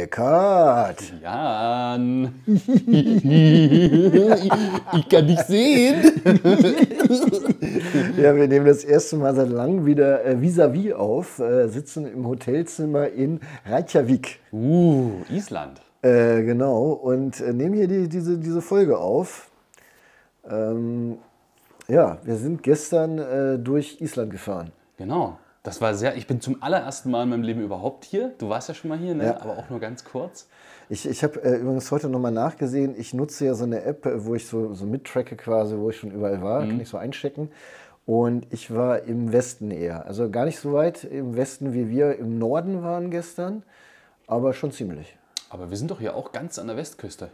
Eckart. Jan. ich kann dich sehen. Ja, wir nehmen das erste Mal seit langem wieder äh, vis-à-vis auf, äh, sitzen im Hotelzimmer in Reykjavik. Uh, Island. Äh, genau, und äh, nehmen hier die, diese, diese Folge auf. Ähm, ja, wir sind gestern durch Island gefahren. Genau. Das war sehr, ich bin zum allerersten Mal in meinem Leben überhaupt hier. Du warst ja schon mal hier, ne? Ja. aber auch nur ganz kurz. Ich, ich habe äh, übrigens heute nochmal nachgesehen, ich nutze ja so eine App, äh, wo ich so, so mittracke quasi, wo ich schon überall war, kann ich so einchecken. Und ich war im Westen eher. Also gar nicht so weit im Westen, wie wir im Norden waren gestern, aber schon ziemlich. Aber wir sind doch hier auch ganz an der Westküste.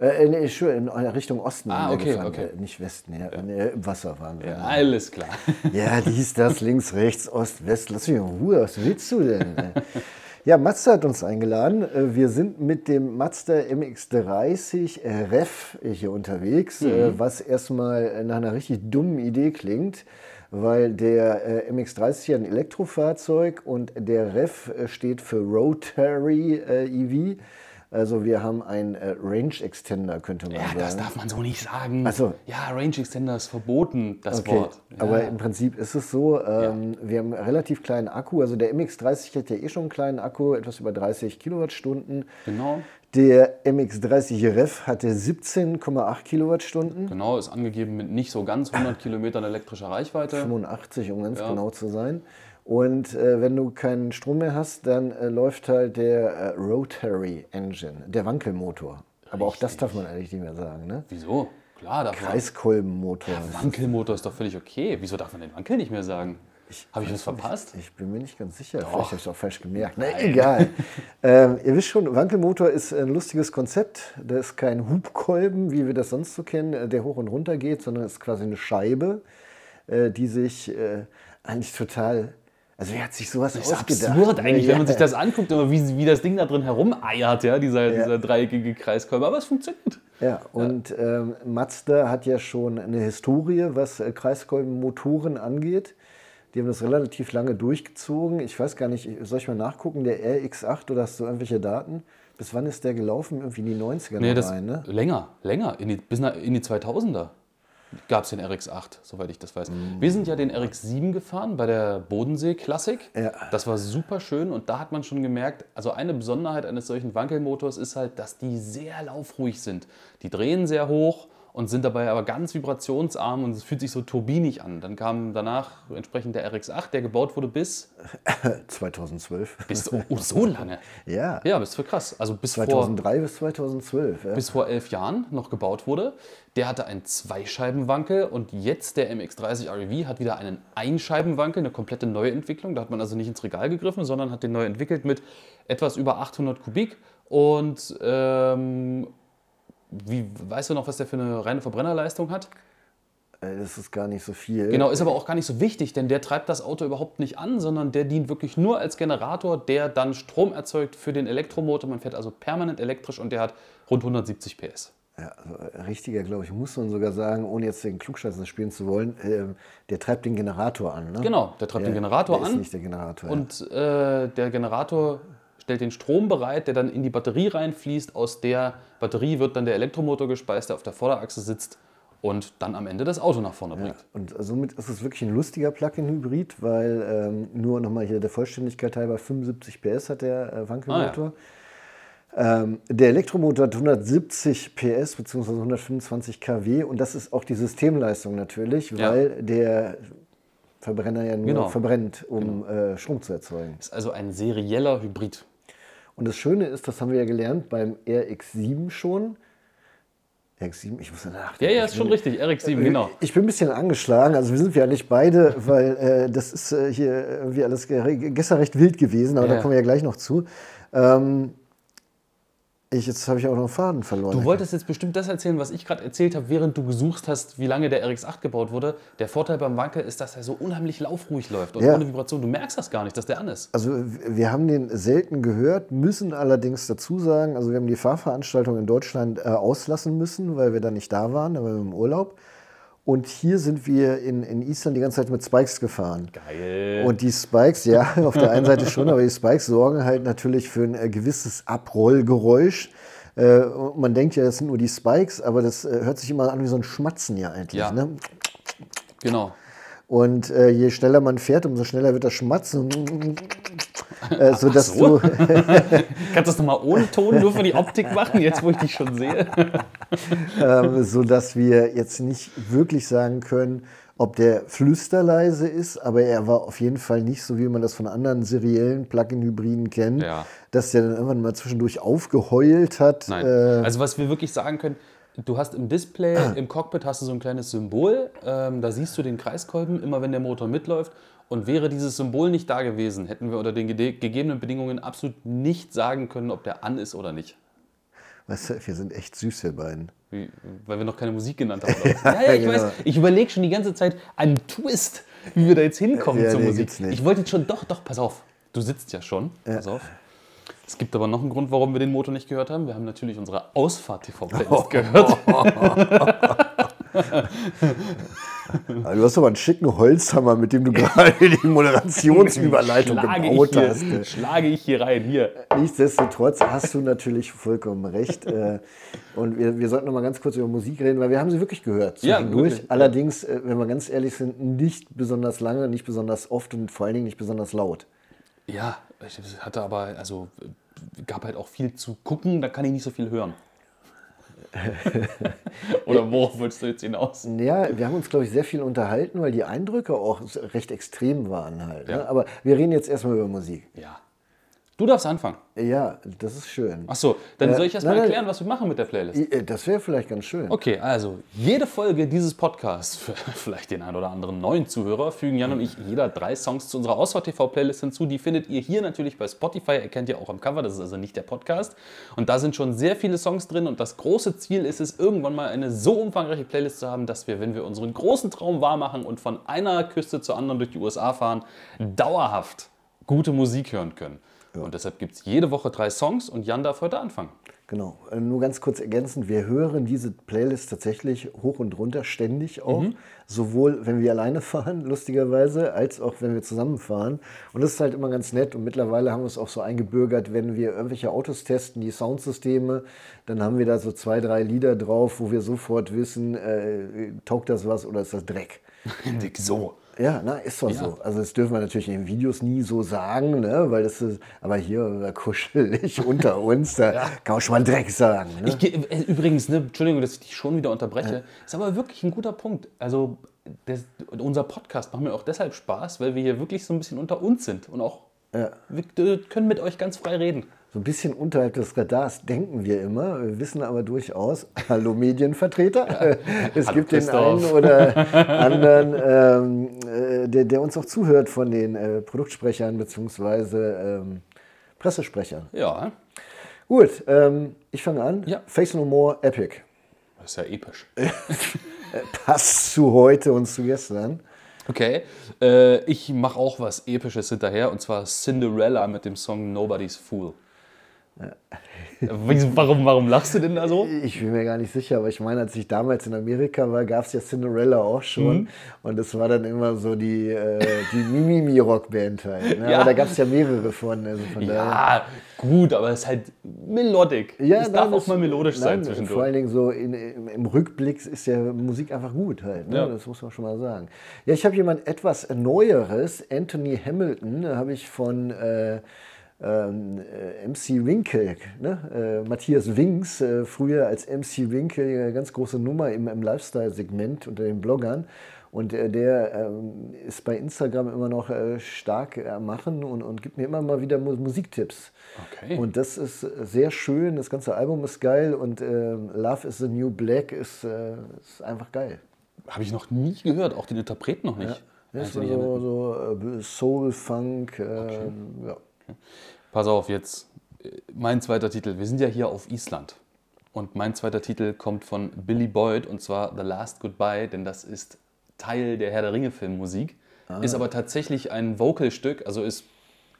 Äh, nee, schon in Richtung Osten Ah, okay, gefahren, okay. äh, nicht Westen, ja, nee, im Wasser waren wir. Ja, alles klar. Ja, dies, das, links, rechts, Ost, West. Lass mich in Ruhe, was willst du denn? Ja, Mazda hat uns eingeladen. Äh, Wir sind mit dem Mazda MX-30 REV hier unterwegs, äh, was erstmal nach einer richtig dummen Idee klingt, weil der äh, MX-30 ja ein Elektrofahrzeug und der REV äh, steht für Rotary äh, EV. Also wir haben einen äh, Range Extender, könnte man Ja, sagen. das darf man so nicht sagen. Ach so. Ja, Range Extender ist verboten, das Okay, Wort. Ja. aber im Prinzip ist es so, ähm, wir haben einen relativ kleinen Akku. Also der MX-30 hat ja eh schon einen kleinen Akku, etwas über 30 Kilowattstunden. Genau, Der MX-30 REV hatte 17,8 Kilowattstunden, genau, ist angegeben mit nicht so ganz 100 Kilometern elektrischer Reichweite. 85 um ganz Ja. genau zu sein. Und äh, wenn du keinen Strom mehr hast, dann äh, läuft halt der äh, Rotary Engine, der Wankelmotor. Aber auch das darf man eigentlich nicht mehr sagen, ne? Wieso? Klar, darf man. Kreiskolbenmotor. Wankelmotor ist doch völlig okay. Wieso darf man den Wankel nicht mehr sagen? Habe ich was verpasst? Ich bin mir nicht ganz sicher. Vielleicht habe ich es auch falsch gemerkt. Na, egal. ähm, ihr wisst schon, Wankelmotor ist ein lustiges Konzept. Das ist kein Hubkolben, wie wir das sonst so kennen, äh, der hoch und runter geht, sondern es ist quasi eine Scheibe, äh, die sich äh, eigentlich total. Also, wer hat sich sowas Das ist ausgedacht? absurd eigentlich, wenn man Ja. sich das anguckt, aber wie, wie das Ding da drin herumeiert, ja, dieser, dieser dreieckige Kreiskolben. Aber es funktioniert. Ja, und ähm, Mazda hat ja schon eine Historie, was äh, Kreiskolbenmotoren angeht. Die haben das relativ lange durchgezogen. Ich weiß gar nicht, soll ich mal nachgucken, der RX8 oder hast du irgendwelche Daten? Bis wann ist der gelaufen? Irgendwie in die 90er Nee, noch das rein, ne? länger, länger, in die, bis in die 2000er gab es den RX8, soweit ich das weiß. Wir sind ja den RX7 gefahren bei der Bodensee Klassik. Ja. Das war super schön und da hat man schon gemerkt, also eine Besonderheit eines solchen Wankelmotors ist halt, dass die sehr laufruhig sind. Die drehen sehr hoch und sind dabei aber ganz vibrationsarm und es fühlt sich so turbinig an. Dann kam danach entsprechend der RX8, der gebaut wurde bis, 2012. bis oh, so lange. Ja, Ja, bis für krass. Also bis vor 2003 bis 2012. Ja. bis vor elf Jahren noch gebaut wurde. Der hatte einen Zweischeibenwankel und jetzt der MX-30 REV hat wieder einen Einscheibenwankel, eine komplette Neuentwicklung. Da hat man also nicht ins Regal gegriffen, sondern hat den neu entwickelt mit etwas über 800 Kubik. Und ähm, wie, weißt du noch, was der für eine reine Verbrennerleistung hat? Äh, Das ist gar nicht so viel. Genau, ist aber auch gar nicht so wichtig, denn der treibt das Auto überhaupt nicht an, sondern der dient wirklich nur als Generator, der dann Strom erzeugt für den Elektromotor. Man fährt also permanent elektrisch und der hat rund 170 PS. Ja, also äh, richtiger, glaube ich, muss man sogar sagen, ohne jetzt den Klugscheißer spielen zu wollen, ähm, der treibt den Generator an. Ne? Genau, der treibt Ja, den Generator der an. Ist nicht der Generator. Und äh, der Generator stellt den Strom bereit, der dann in die Batterie reinfließt. Aus der Batterie wird dann der Elektromotor gespeist, der auf der Vorderachse sitzt und dann am Ende das Auto nach vorne bringt. Und somit ist es wirklich ein lustiger Plug-in-Hybrid, weil ähm, nur nochmal hier der Vollständigkeit halber 75 PS hat der äh, Wankelmotor. ähm, der Elektromotor hat 170 PS bzw. 125 kW und das ist auch die Systemleistung natürlich, Ja. weil der Verbrenner ja nur Genau. verbrennt, um äh, Strom zu erzeugen. Ist also ein serieller Hybrid. Und das Schöne ist, das haben wir ja gelernt beim RX7 schon. RX7, ich muss nachdenken. Ja, ja, ist schon bin- richtig. RX7, genau. Ich bin ein bisschen angeschlagen, also wir sind ja nicht beide, weil äh, das ist äh, hier irgendwie alles ge gestern recht wild gewesen, aber Ja. da kommen wir ja gleich noch zu. Ähm, ich, jetzt habe ich auch noch einen Faden verloren. Du wolltest jetzt bestimmt das erzählen, was ich gerade erzählt habe, während du gesucht hast, wie lange der RX8 gebaut wurde. Der Vorteil beim Wankel ist, dass er so unheimlich laufruhig läuft und Ja. ohne Vibration. Du merkst das gar nicht, dass der an ist. Also wir haben den selten gehört, müssen allerdings dazu sagen, also wir haben die Fahrveranstaltung in Deutschland äh, auslassen müssen, weil wir da nicht da waren, da waren wir im Urlaub. Und hier sind wir in, in Island die ganze Zeit mit Spikes gefahren. Geil. Und die Spikes, ja, auf der einen Seite schon, aber die Spikes sorgen halt natürlich für ein äh, gewisses Abrollgeräusch. Äh, man denkt ja, das sind nur die Spikes, aber das äh, hört sich immer an wie so ein Schmatzen ja eigentlich. Ja. Ne? genau. Und äh, je schneller man fährt, umso schneller wird das Schmatzen. Äh, sodass so? du. Kannst du das nochmal ohne Ton nur für die Optik machen, jetzt wo ich dich schon sehe? ähm, sodass wir jetzt nicht wirklich sagen können, ob der flüsterleise ist, aber er war auf jeden Fall nicht so, wie man das von anderen seriellen Plug-in-Hybriden kennt, Ja. dass der dann irgendwann mal zwischendurch aufgeheult hat. Nein. Äh, also was wir wirklich sagen können, du hast im Display, im Cockpit hast du so ein kleines Symbol, ähm, da siehst du den Kreiskolben, immer wenn der Motor mitläuft. Und wäre dieses Symbol nicht da gewesen, hätten wir unter den gegebenen Bedingungen absolut nicht sagen können, ob der an ist oder nicht. weißt du, wir sind echt süß, wir beiden. Wie, weil wir noch keine Musik genannt haben. Ja, ja, ich genau. weiß. Ich überlege schon die ganze Zeit einen Twist, wie wir da jetzt hinkommen Ja, zur nee, Musik. Ich wollte jetzt schon, doch, doch, pass auf. Du sitzt ja schon. Pass auf. Es gibt aber noch einen Grund, warum wir den Motor nicht gehört haben. Wir haben natürlich unsere Ausfahrt-TV-Playlist gehört. Also, du hast aber einen schicken Holzhammer, mit dem du gerade die Moderationsüberleitung gebaut ich hast. hier, schlage ich hier rein. Hier. Nichtsdestotrotz hast du natürlich vollkommen recht. Äh, Und wir, wir sollten noch mal ganz kurz über Musik reden, weil wir haben sie wirklich gehört Ja, wirklich. Allerdings, äh, wenn wir ganz ehrlich sind, nicht besonders lange, nicht besonders oft und vor allen Dingen nicht besonders laut. Ja, ich hatte aber, also gab halt auch viel zu gucken, da kann ich nicht so viel hören. Oder worauf willst du jetzt hinaus? Ja, wir haben uns, glaube ich, sehr viel unterhalten, weil die Eindrücke auch recht extrem waren halt. Ja. Ne? Aber wir reden jetzt erstmal über Musik. Ja. Du darfst anfangen. Ja, das ist schön. Achso, dann Äh, soll ich erst mal nein, nein. erklären, was wir machen mit der Playlist. Äh, Das wäre vielleicht ganz schön. Okay, also jede Folge dieses Podcasts, für vielleicht den einen oder anderen neuen Zuhörer, fügen Jan und ich jeder drei Songs zu unserer Ausfahrt-TV-Playlist hinzu. Die findet ihr hier natürlich bei Spotify, erkennt ihr auch am Cover, das ist also nicht der Podcast. Und da sind schon sehr viele Songs drin und das große Ziel ist es, irgendwann mal eine so umfangreiche Playlist zu haben, dass wir, wenn wir unseren großen Traum wahr machen und von einer Küste zur anderen durch die USA fahren, dauerhaft gute Musik hören können. Und deshalb gibt es jede Woche drei Songs und Jan darf heute anfangen. Genau. Äh, Nur ganz kurz ergänzend, wir hören diese Playlist tatsächlich hoch und runter ständig auch. Mhm. Sowohl wenn wir alleine fahren, lustigerweise, als auch wenn wir zusammenfahren. Und das ist halt immer ganz nett. Und mittlerweile haben wir es auch so eingebürgert, wenn wir irgendwelche Autos testen, die Soundsysteme, dann haben wir da so zwei, drei Lieder drauf, wo wir sofort wissen, äh, taugt das was oder ist das Dreck. so. Ja, na, ist doch so. Also das dürfen wir natürlich in den Videos nie so sagen, ne? weil das ist, aber hier kuschelig unter uns, da kann man schon mal Dreck sagen. Ne? Ich, äh, übrigens, ne, Entschuldigung, dass ich dich schon wieder unterbreche, ist aber wirklich ein guter Punkt. Also, das, unser Podcast macht mir auch deshalb Spaß, weil wir hier wirklich so ein bisschen unter uns sind und auch wir können mit euch ganz frei reden. So ein bisschen unterhalb des Radars denken wir immer, wir wissen aber durchaus, hallo Medienvertreter, es Hallo gibt den Christoph. einen oder anderen, ähm, äh, der, der uns auch zuhört von den äh, Produktsprechern bzw. Ähm, Pressesprechern. Ja, Gut, ähm, ich fange an. Ja. Face No More Epic. das ist ja episch. Passt zu heute und zu gestern. Okay, äh, ich mache auch was Episches hinterher und zwar Cinderella mit dem Song Nobody's Fool. Wie- Warum, warum lachst du denn da so? Ich bin mir gar nicht sicher, aber ich meine, als ich damals in Amerika war, gab es ja Cinderella auch schon. Mhm. Und das war dann immer so die, äh, die Mimimi-Rockband halt. Ne? Ja. Aber da gab es ja mehrere von. Also von. Ja, gut, aber es ist halt melodic. Ja, es darf auch mal melodisch sein nein, zwischendurch. Vor allen Dingen so in, im, im Rückblick ist ja Musik einfach gut halt. Ne? Ja. Das muss man schon mal sagen. Ja, ich habe jemand etwas Neueres. Anthony Hamilton habe ich von äh, ähm, äh, MC Winkel, ne? äh, Matthias Winks, äh, früher als MC Winkel, eine ganz große Nummer im, im Lifestyle-Segment unter den Bloggern. Und äh, der ähm, ist bei Instagram immer noch äh, stark äh, am machen und, und gibt mir immer mal wieder Mu- Musiktipps. Okay. Und das ist sehr schön, das ganze Album ist geil und ähm, Love is the New Black ist, äh, ist einfach geil. Habe ich noch nie gehört, auch den Interpreten noch nicht. Das Anthony war so, so äh, Soul, Funk, äh, ja. Pass auf, jetzt äh, mein zweiter Titel. Wir sind ja hier auf Island. Und mein zweiter Titel kommt von Billy Boyd und zwar The Last Goodbye, denn das ist Teil der Herr der Ringe Filmmusik. Ah. Ist aber tatsächlich ein Vocalstück, also ist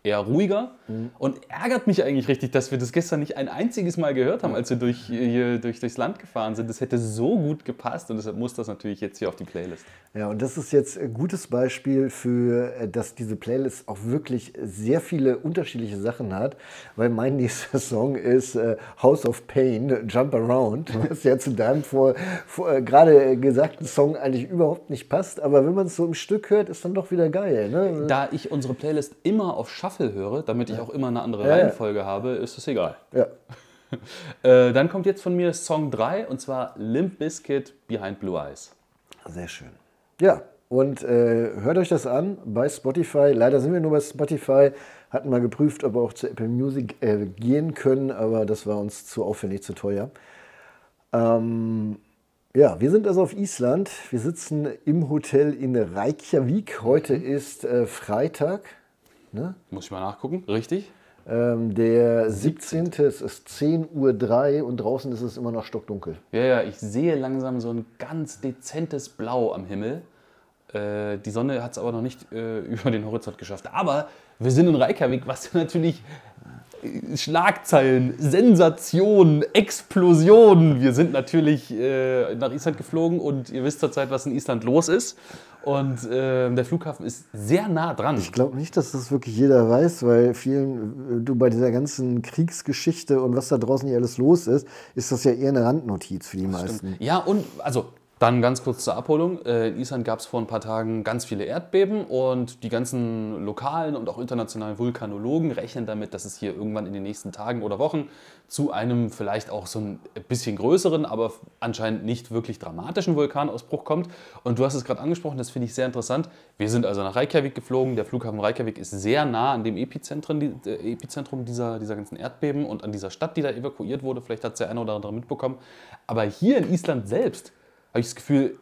eher ruhiger und ärgert mich eigentlich richtig, dass wir das gestern nicht ein einziges Mal gehört haben, als wir durch, hier, durch, durchs Land gefahren sind. Das hätte so gut gepasst und deshalb muss das natürlich jetzt hier auf die Playlist. Ja, und das ist jetzt ein gutes Beispiel für, äh, dass diese Playlist auch wirklich sehr viele unterschiedliche Sachen hat, weil mein nächster Song ist äh, House of Pain, Jump Around, was ja zu deinem vor, vor äh, gerade gesagten Song eigentlich überhaupt nicht passt, aber wenn man es so im Stück hört, ist dann doch wieder geil. Ne? Da ich unsere Playlist immer auf Shuffle höre, damit ich auch immer eine andere. Reihenfolge habe, ist es egal. Ja. Äh, dann kommt jetzt von mir Song 3 und zwar Limp Bizkit Behind Blue Eyes. Sehr schön. Ja, und äh, hört euch das an bei Spotify. Leider sind wir nur bei Spotify. Hatten mal geprüft, ob wir auch zu Apple Music äh, gehen können, aber das war uns zu aufwendig, zu teuer. Ähm, ja, wir sind also auf Island. Wir sitzen im Hotel in Reykjavik. Heute ist äh, Freitag, ne? Muss ich mal nachgucken, richtig? ähm, der 17. Es ist 10.03 Uhr und draußen ist es immer noch stockdunkel. Ja, ja, ich sehe langsam so ein ganz dezentes Blau am Himmel. Äh, die Sonne hat es aber noch nicht äh, über den Horizont geschafft. Aber wir sind in Reykjavik, was natürlich Schlagzeilen, Sensation, Explosion. Wir sind natürlich äh, nach Island geflogen und ihr wisst zurzeit, was in Island los ist. Und äh, der Flughafen ist sehr nah dran. Ich glaube nicht, dass das wirklich jeder weiß, weil vielen, äh, du bei dieser ganzen Kriegsgeschichte und was da draußen hier alles los ist, ist das ja eher eine Randnotiz für die meisten. Ja, und also dann ganz kurz zur Abholung. Äh, In Island gab es vor ein paar Tagen ganz viele Erdbeben und die ganzen lokalen und auch internationalen Vulkanologen rechnen damit, dass es hier irgendwann in den nächsten Tagen oder Wochen zu einem vielleicht auch so ein bisschen größeren, aber anscheinend nicht wirklich dramatischen Vulkanausbruch kommt. Und du hast es gerade angesprochen, das finde ich sehr interessant. Wir sind also nach Reykjavik geflogen. Der Flughafen Reykjavik ist sehr nah an dem Epizentrum, äh, Epizentrum dieser, dieser ganzen Erdbeben und an dieser Stadt, die da evakuiert wurde. Vielleicht hat es der eine oder andere mitbekommen. Aber hier in Island selbst habe ich das Gefühl,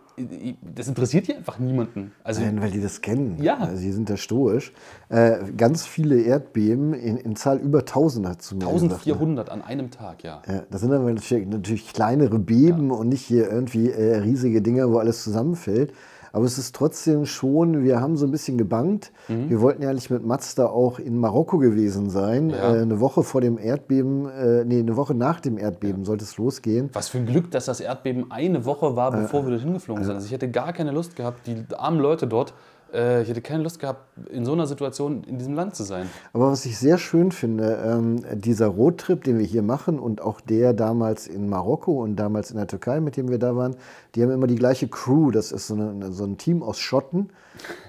das interessiert hier einfach niemanden. Also Nein, weil die das kennen. Ja. Also die sind da stoisch. Äh, ganz viele Erdbeben in, in Zahl über 1000 hat zu mir gesagt. ne? 1400 an einem Tag, ja. Ja, das sind aber natürlich, natürlich kleinere Beben und nicht hier irgendwie äh, riesige Dinger, wo alles zusammenfällt. Aber es ist trotzdem schon, wir haben so ein bisschen gebankt. Mhm. Wir wollten ja eigentlich mit Mazda auch in Marokko gewesen sein. Ja. Äh, eine Woche vor dem Erdbeben, äh, nee, eine Woche nach dem Erdbeben sollte es losgehen. Was für ein Glück, dass das Erdbeben eine Woche war, bevor wir dorthin geflogen sind. Also ich hätte gar keine Lust gehabt, die armen Leute dort, äh, ich hätte keine Lust gehabt, in so einer Situation in diesem Land zu sein. Aber was ich sehr schön finde, ähm, dieser Roadtrip, den wir hier machen und auch der damals in Marokko und damals in der Türkei, mit dem wir da waren, die haben immer die gleiche Crew. Das ist so, eine, so ein Team aus Schotten,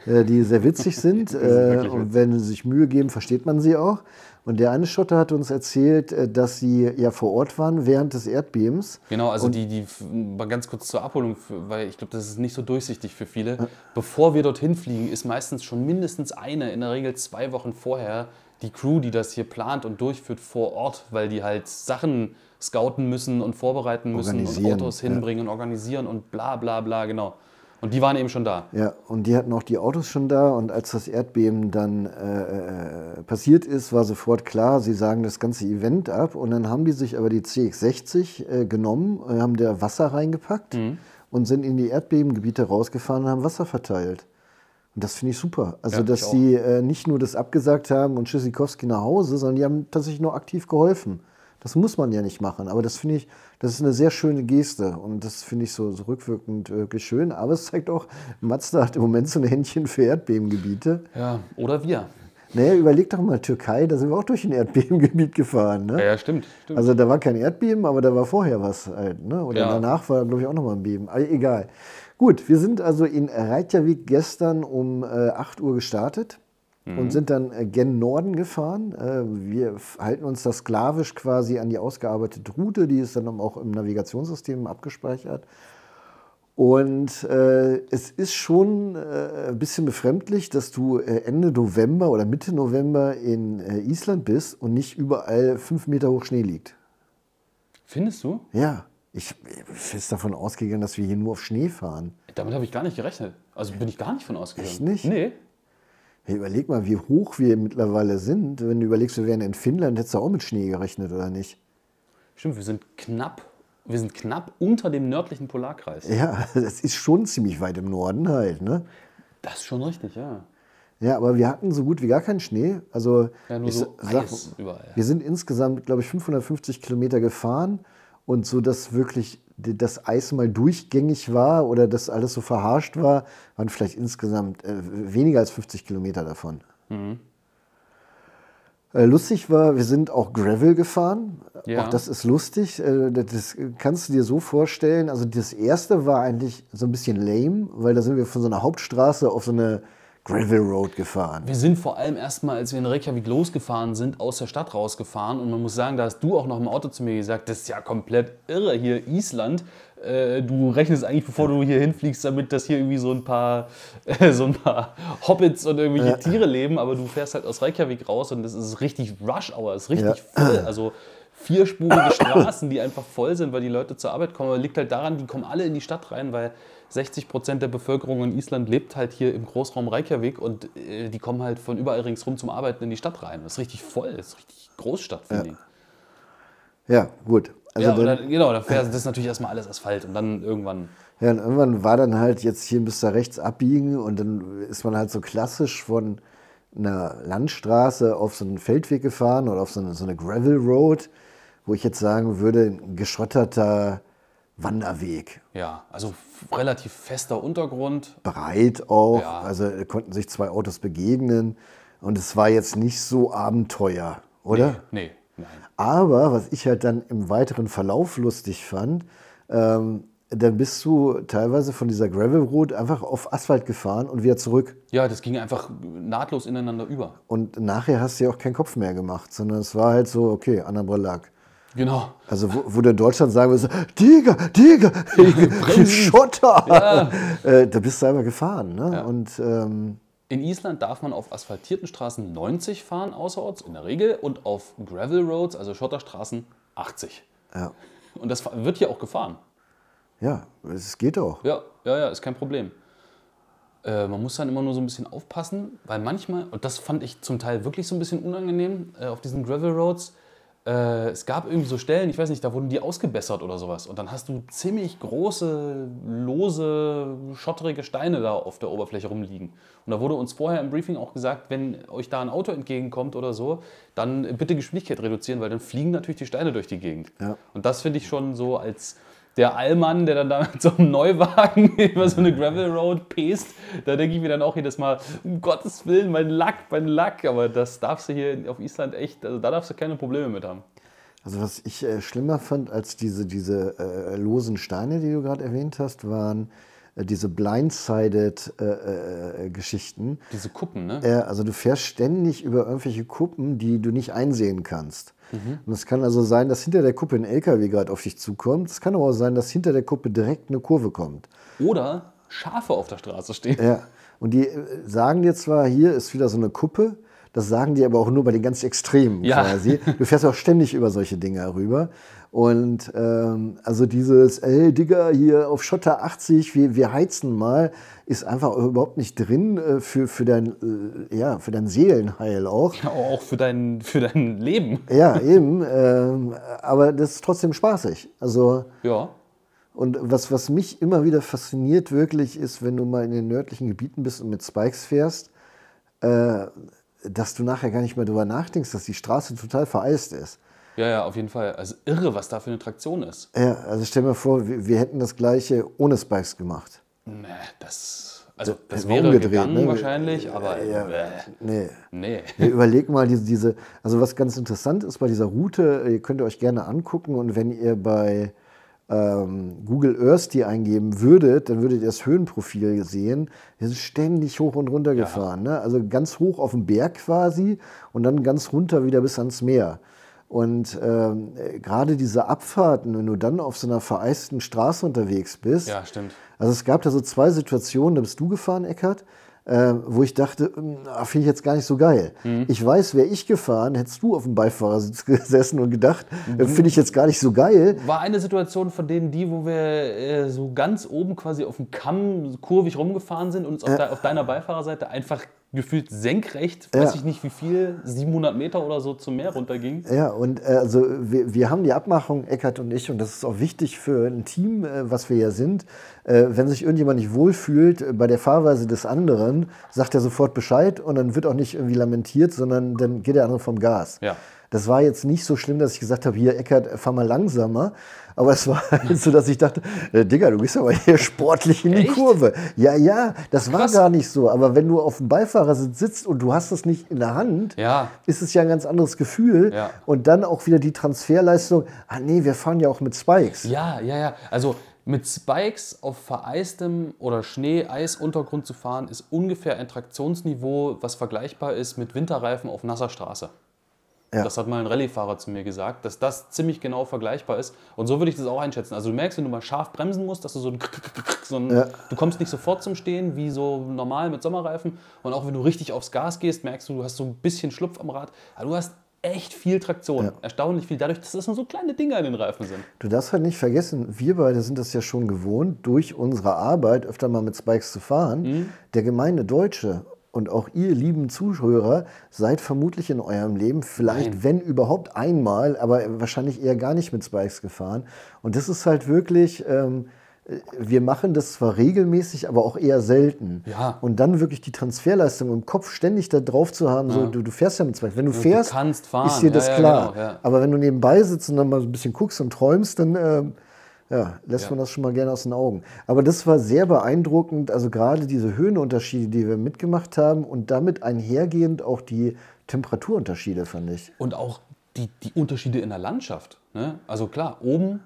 äh, die sehr witzig sind. äh, und wenn sie sich Mühe geben, versteht man sie auch. Und der eine Schotte hat uns erzählt, äh, dass sie ja vor Ort waren während des Erdbebens. Genau, also die, die, mal ganz kurz zur Abholung, weil ich glaube, das ist nicht so durchsichtig für viele. Bevor wir dorthin fliegen, ist meistens schon mindestens eine, in der Regel zwei Wochen vorher, die Crew, die das hier plant und durchführt vor Ort, weil die halt Sachen scouten müssen und vorbereiten müssen und Autos ja. hinbringen und organisieren und bla bla bla, genau. Und die waren eben schon da. Ja, und die hatten auch die Autos schon da. Und als das Erdbeben dann äh, äh, passiert ist, war sofort klar, sie sagen das ganze Event ab. Und dann haben die sich aber die CX-60 äh, genommen, äh, haben da Wasser reingepackt und sind in die Erdbebengebiete rausgefahren und haben Wasser verteilt. Und das finde ich super. Also, Ja, dass die äh, nicht nur das abgesagt haben und Tschüssikowski nach Hause, sondern die haben tatsächlich noch aktiv geholfen. Das muss man ja nicht machen, aber das finde ich, das ist eine sehr schöne Geste und das finde ich so, so rückwirkend wirklich schön. Aber es zeigt auch, Mazda hat im Moment so ein Händchen für Erdbebengebiete. Ja, oder wir. Naja, überleg doch mal, Türkei, da sind wir auch durch ein Erdbebengebiet gefahren. Ne? Ja, ja stimmt. stimmt. Also da war kein Erdbeben, aber da war vorher was halt. Ne? Oder Ja. danach war, glaube ich, auch nochmal ein Beben. Aber egal. Gut, wir sind also in Reykjavik gestern um äh, 8 Uhr gestartet und sind dann äh, gen Norden gefahren. Äh, wir halten uns da sklavisch quasi an die ausgearbeitete Route, die ist dann auch im Navigationssystem abgespeichert. Und äh, es ist schon äh, ein bisschen befremdlich, dass du äh, Ende November oder Mitte November in äh, Island bist und nicht überall fünf Meter hoch Schnee liegt. Findest du? Ja, ich bin fest davon ausgegangen, dass wir hier nur auf Schnee fahren. Damit habe ich gar nicht gerechnet. Also bin ich gar nicht von ausgegangen. Echt nicht? Nee. Hey, überleg mal, wie hoch wir mittlerweile sind. Wenn du überlegst, wir wären in Finnland, hättest du auch mit Schnee gerechnet, oder nicht? Stimmt, wir sind knapp, wir sind knapp unter dem nördlichen Polarkreis. Ja, das ist schon ziemlich weit im Norden halt, ne? Das ist schon richtig, ja. Ja, aber wir hatten so gut wie gar keinen Schnee. Also Ja, ich so sag, Eis überall. wir sind insgesamt, glaube ich, 550 Kilometer gefahren und so, dass wirklich das Eis mal durchgängig war oder dass alles so verharscht war, waren vielleicht insgesamt äh, weniger als 50 Kilometer davon. Mhm. Äh, lustig war, wir sind auch Gravel gefahren. Ja. Auch das ist lustig. Äh, das kannst du dir so vorstellen. Also das erste war eigentlich so ein bisschen lame, weil da sind wir von so einer Hauptstraße auf so eine Gravel Road gefahren. Wir sind vor allem erstmal, als wir in Reykjavik losgefahren sind, aus der Stadt rausgefahren. Und man muss sagen, da hast du auch noch im Auto zu mir gesagt, das ist ja komplett irre hier, Island. Äh, Du rechnest eigentlich, bevor du hier hinfliegst, damit, dass hier irgendwie so ein paar, äh, so ein paar Hobbits und irgendwelche Tiere leben. Aber du fährst halt aus Reykjavik raus und das ist richtig Rush Hour, ist richtig Ja. voll. Also vierspurige Straßen, die einfach voll sind, weil die Leute zur Arbeit kommen. Aber liegt halt daran, die kommen alle in die Stadt rein, weil 60 Prozent der Bevölkerung in Island lebt halt hier im Großraum Reykjavik und äh, die kommen halt von überall ringsrum zum Arbeiten in die Stadt rein. Das ist richtig voll, das ist richtig Großstadtfeeling. Ja, gut. Also Ja, dann, dann, genau, dann fährst, das ist natürlich erstmal alles Asphalt und dann irgendwann. ja, und irgendwann war dann halt jetzt hier müsst ihr rechts abbiegen und dann ist man halt so klassisch von einer Landstraße auf so einen Feldweg gefahren oder auf so eine, so eine Gravel Road, wo ich jetzt sagen würde, ein geschotterter Wanderweg. Ja, also relativ fester Untergrund. Breit auch, Ja. also konnten sich zwei Autos begegnen und es war jetzt nicht so Abenteuer, oder? Nee, nein. Aber was ich halt dann im weiteren Verlauf lustig fand, ähm, dann bist du teilweise von dieser Gravel Road einfach auf Asphalt gefahren und wieder zurück. Ja, das ging einfach nahtlos ineinander über. Und nachher hast du ja auch keinen Kopf mehr gemacht, sondern es war halt so, okay, anderer Lack. Genau. Also wo, wo in Deutschland sagen würdest, Digga, Digga, Schotter. Äh, da bist du einfach gefahren. Ne? Ja. Und ähm, In Island darf man auf asphaltierten Straßen 90 fahren außerorts in der Regel und auf Gravel Roads, also Schotterstraßen, 80. ja, Und das wird hier auch gefahren. ja, es geht auch. Ja, ja, ja, ist kein Problem. Äh, man muss dann immer nur so ein bisschen aufpassen, weil manchmal, und das fand ich zum Teil wirklich so ein bisschen unangenehm äh, auf diesen Gravel Roads, äh, es gab irgendwie so Stellen, ich weiß nicht, da wurden die ausgebessert oder sowas. Und dann hast du ziemlich große, lose, schotterige Steine da auf der Oberfläche rumliegen. Und da wurde uns vorher im Briefing auch gesagt, wenn euch da ein Auto entgegenkommt oder so, dann bitte Geschwindigkeit reduzieren, weil dann fliegen natürlich die Steine durch die Gegend. Ja. Und das finde ich schon so als der Allmann, der dann da mit so einem Neuwagen über so eine Gravel Road pest, da denke ich mir dann auch jedes Mal, um Gottes Willen, mein Lack, mein Lack. Aber das darfst du hier auf Island echt, also da darfst du keine Probleme mit haben. Also was ich äh, schlimmer fand als diese, diese äh, losen Steine, die du gerade erwähnt hast, waren äh, diese Blindsided-Geschichten. Diese Kuppen, ne? Äh, also du fährst ständig über irgendwelche Kuppen, die du nicht einsehen kannst. Und es kann also sein, dass hinter der Kuppe ein LKW gerade auf dich zukommt. Es kann aber auch sein, dass hinter der Kuppe direkt eine Kurve kommt. Oder Schafe auf der Straße stehen. Ja. Und die äh, sagen dir zwar, hier ist wieder so eine Kuppe, das sagen die aber auch nur bei den ganz Extremen Ja. quasi. Du fährst auch ständig über solche Dinge rüber. Und ähm, also dieses, ey Digga, hier auf Schotter 80, wir, wir heizen mal, ist einfach überhaupt nicht drin äh, für, für, dein, äh, ja, für dein Seelenheil auch. Ja, auch für dein, für dein Leben. Ja, eben. Ähm, aber das ist trotzdem spaßig. Also, Ja. und was, was mich immer wieder fasziniert wirklich ist, wenn du mal in den nördlichen Gebieten bist und mit Spikes fährst, äh, dass du nachher gar nicht mehr drüber nachdenkst, dass die Straße total vereist ist. Ja, ja, auf jeden Fall. Also irre, was da für eine Traktion ist. Ja, also stell mir vor, wir, wir hätten das gleiche ohne Spikes gemacht. Nee, das, also das Hätten wäre umgedreht, gegangen ne? wahrscheinlich, aber Ja, bäh, nee. nee. Ja, überleg mal diese, diese, also was ganz interessant ist bei dieser Route, ihr könnt ihr euch gerne angucken und wenn ihr bei ähm, Google Earth die eingeben würdet, dann würdet ihr das Höhenprofil sehen. Wir sind ständig hoch und runter gefahren. Ne? Also ganz hoch auf dem Berg quasi und dann ganz runter wieder bis ans Meer. Und ähm, äh, gerade diese Abfahrten, wenn du dann auf so einer vereisten Straße unterwegs bist, Ja, stimmt. also es gab da so zwei Situationen, da bist du gefahren, Eckert, äh, wo ich dachte, hm, ah, finde ich jetzt gar nicht so geil. Mhm. Ich weiß, wäre ich gefahren, hättest du auf dem Beifahrersitz gesessen und gedacht, Mhm. äh, finde ich jetzt gar nicht so geil. War eine Situation von denen die, wo wir äh, so ganz oben quasi auf dem Kamm kurvig rumgefahren sind und uns auf, de auf deiner Beifahrerseite einfach gefühlt senkrecht, weiß ich nicht wie viel, 700 Meter oder so zum Meer runterging. Ja, und äh, also wir, wir haben die Abmachung, Eckert und ich, und das ist auch wichtig für ein Team, äh, was wir ja sind. Äh, wenn sich irgendjemand nicht wohlfühlt bei der Fahrweise des anderen, sagt er sofort Bescheid und dann wird auch nicht irgendwie lamentiert, sondern dann geht der andere vom Gas. Ja. Das war jetzt nicht so schlimm, dass ich gesagt habe, hier Eckert, fahr mal langsamer. Aber es war halt so, dass ich dachte, äh, Digga, du bist aber hier sportlich in die Echt? Kurve. Ja, ja, das war Krass. gar nicht so. Aber wenn du auf dem Beifahrersitz sitzt und du hast das nicht in der Hand, Ja. ist es ja ein ganz anderes Gefühl. Ja. Und dann auch wieder die Transferleistung. Ah nee, wir fahren ja auch mit Spikes. Ja, ja, ja. Also mit Spikes auf vereistem oder Schnee-Eis-Untergrund zu fahren, ist ungefähr ein Traktionsniveau, was vergleichbar ist mit Winterreifen auf nasser Straße. Ja. Das hat mal ein Rallye-Fahrer zu mir gesagt, dass das ziemlich genau vergleichbar ist. Und so würde ich das auch einschätzen. Also du merkst, wenn du mal scharf bremsen musst, dass du so ein, so ein Ja. du kommst nicht sofort zum Stehen, wie so normal mit Sommerreifen. Und auch wenn du richtig aufs Gas gehst, merkst du, du hast so ein bisschen Schlupf am Rad. Aber du hast echt viel Traktion. Ja. Erstaunlich viel. Dadurch, dass das nur so kleine Dinger in den Reifen sind. Du darfst halt nicht vergessen, wir beide sind das ja schon gewohnt, durch unsere Arbeit öfter mal mit Spikes zu fahren. Mhm. Der gemeine Deutsche und auch ihr lieben Zuhörer seid vermutlich in eurem Leben vielleicht, Nein. wenn überhaupt einmal, aber wahrscheinlich eher gar nicht mit Spikes gefahren. Und das ist halt wirklich, ähm, äh, wir machen das zwar regelmäßig, aber auch eher selten. Ja. Und dann wirklich die Transferleistung im Kopf ständig da drauf zu haben, so du, du fährst ja mit Spikes. Wenn du fährst, kannst fahren. ist dir Ja, das ja, klar. genau, ja. Aber wenn du nebenbei sitzt und dann mal so ein bisschen guckst und träumst, dann ähm, ja, lässt Ja. man das schon mal gerne aus den Augen. Aber das war sehr beeindruckend, also gerade diese Höhenunterschiede, die wir mitgemacht haben und damit einhergehend auch die Temperaturunterschiede, fand ich. Und auch die, die Unterschiede in der Landschaft. Ne? Also klar, oben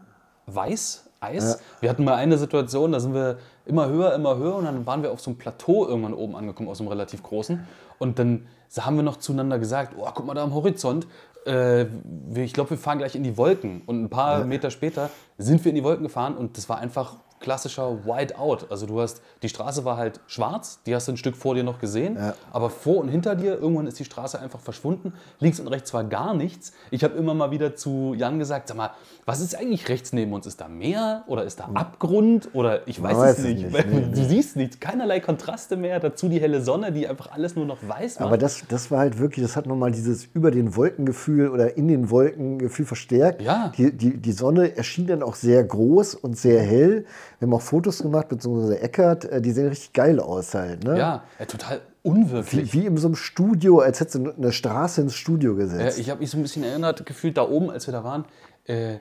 weiß, Eis. Wir hatten mal eine Situation, da sind wir immer höher, immer höher und dann waren wir auf so einem Plateau irgendwann oben angekommen, aus einem relativ großen. Und dann haben wir noch zueinander gesagt, oh, guck mal da am Horizont, äh, ich glaube, wir fahren gleich in die Wolken. Und ein paar Meter später sind wir in die Wolken gefahren und das war einfach klassischer Whiteout. Also du hast, die Straße war halt schwarz, die hast du ein Stück vor dir noch gesehen, aber vor und hinter dir, irgendwann ist die Straße einfach verschwunden. Links und rechts war gar nichts. Ich habe immer mal wieder zu Jan gesagt, sag mal, was ist eigentlich rechts neben uns? Ist da Meer oder ist da Abgrund oder ich weiß, weiß es nicht. nicht. Nee, Du siehst nichts, keinerlei Kontraste mehr, dazu die helle Sonne, die einfach alles nur noch weiß macht. Aber das, das war halt wirklich, das hat nochmal dieses über den Wolkengefühl oder in den Wolkengefühl verstärkt. Ja. Die, die, die Sonne erschien dann auch sehr groß und sehr hell. Wir haben auch Fotos gemacht, beziehungsweise Eckert, äh, die sehen richtig geil aus halt. Ne? ja, äh, total unwirklich. Wie, wie in so einem Studio, als hättest du eine Straße ins Studio Ja, gesetzt. ich habe mich so ein bisschen erinnert, gefühlt da oben, als wir da waren, äh,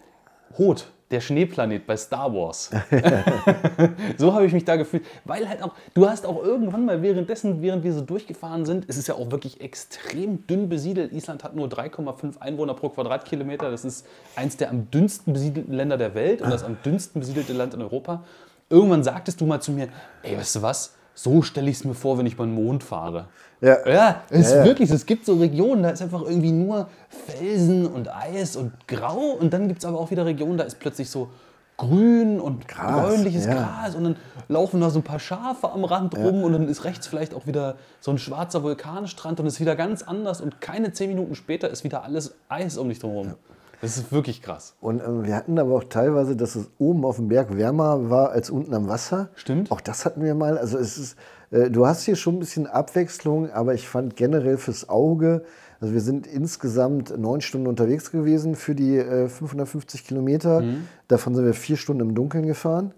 Hoth, der Schneeplanet bei Star Wars. so habe ich mich da gefühlt. Weil halt auch, du hast auch irgendwann mal währenddessen, während wir so durchgefahren sind, es ist ja auch wirklich extrem dünn besiedelt. Island hat nur 3,5 Einwohner pro Quadratkilometer. Das ist eins der am dünnsten besiedelten Länder der Welt und das am dünnsten besiedelte Land in Europa. Irgendwann sagtest du mal zu mir, ey, weißt du was? So stelle ich es mir vor, wenn ich beim Mond fahre. Ja. Ja, es ist Ja, ja. wirklich, es gibt so Regionen, da ist einfach irgendwie nur Felsen und Eis und Grau und dann gibt es aber auch wieder Regionen, da ist plötzlich so grün und Gras, bräunliches ja. Gras und dann laufen da so ein paar Schafe am Rand rum und dann ist rechts vielleicht auch wieder so ein schwarzer Vulkanstrand und es ist wieder ganz anders und keine zehn Minuten später ist wieder alles Eis um dich drumherum. Das ist wirklich krass. Und ähm, wir hatten aber auch teilweise, dass es oben auf dem Berg wärmer war als unten am Wasser. Stimmt. Auch das hatten wir mal. Also es ist, äh, du hast hier schon ein bisschen Abwechslung, aber ich fand generell fürs Auge, also wir sind insgesamt neun Stunden unterwegs gewesen für die äh, 550 Kilometer. Mhm. Davon sind wir vier Stunden im Dunkeln gefahren.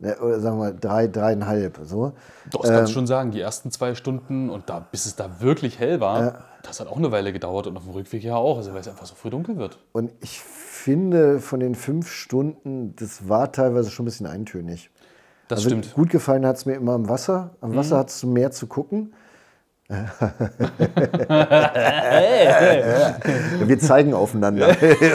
Ja, Oder sagen wir mal drei, dreieinhalb. So. Doch, das kannst du schon sagen, die ersten zwei Stunden und da, bis es da wirklich hell war, das hat auch eine Weile gedauert und auf dem Rückweg ja auch, also weil es einfach so früh dunkel wird. Und ich finde, von den fünf Stunden, das war teilweise schon ein bisschen eintönig. Das Also stimmt. Gut gefallen hat es mir immer am Wasser. Am Wasser Mhm. hattest du mehr zu gucken. Wir zeigen aufeinander. ich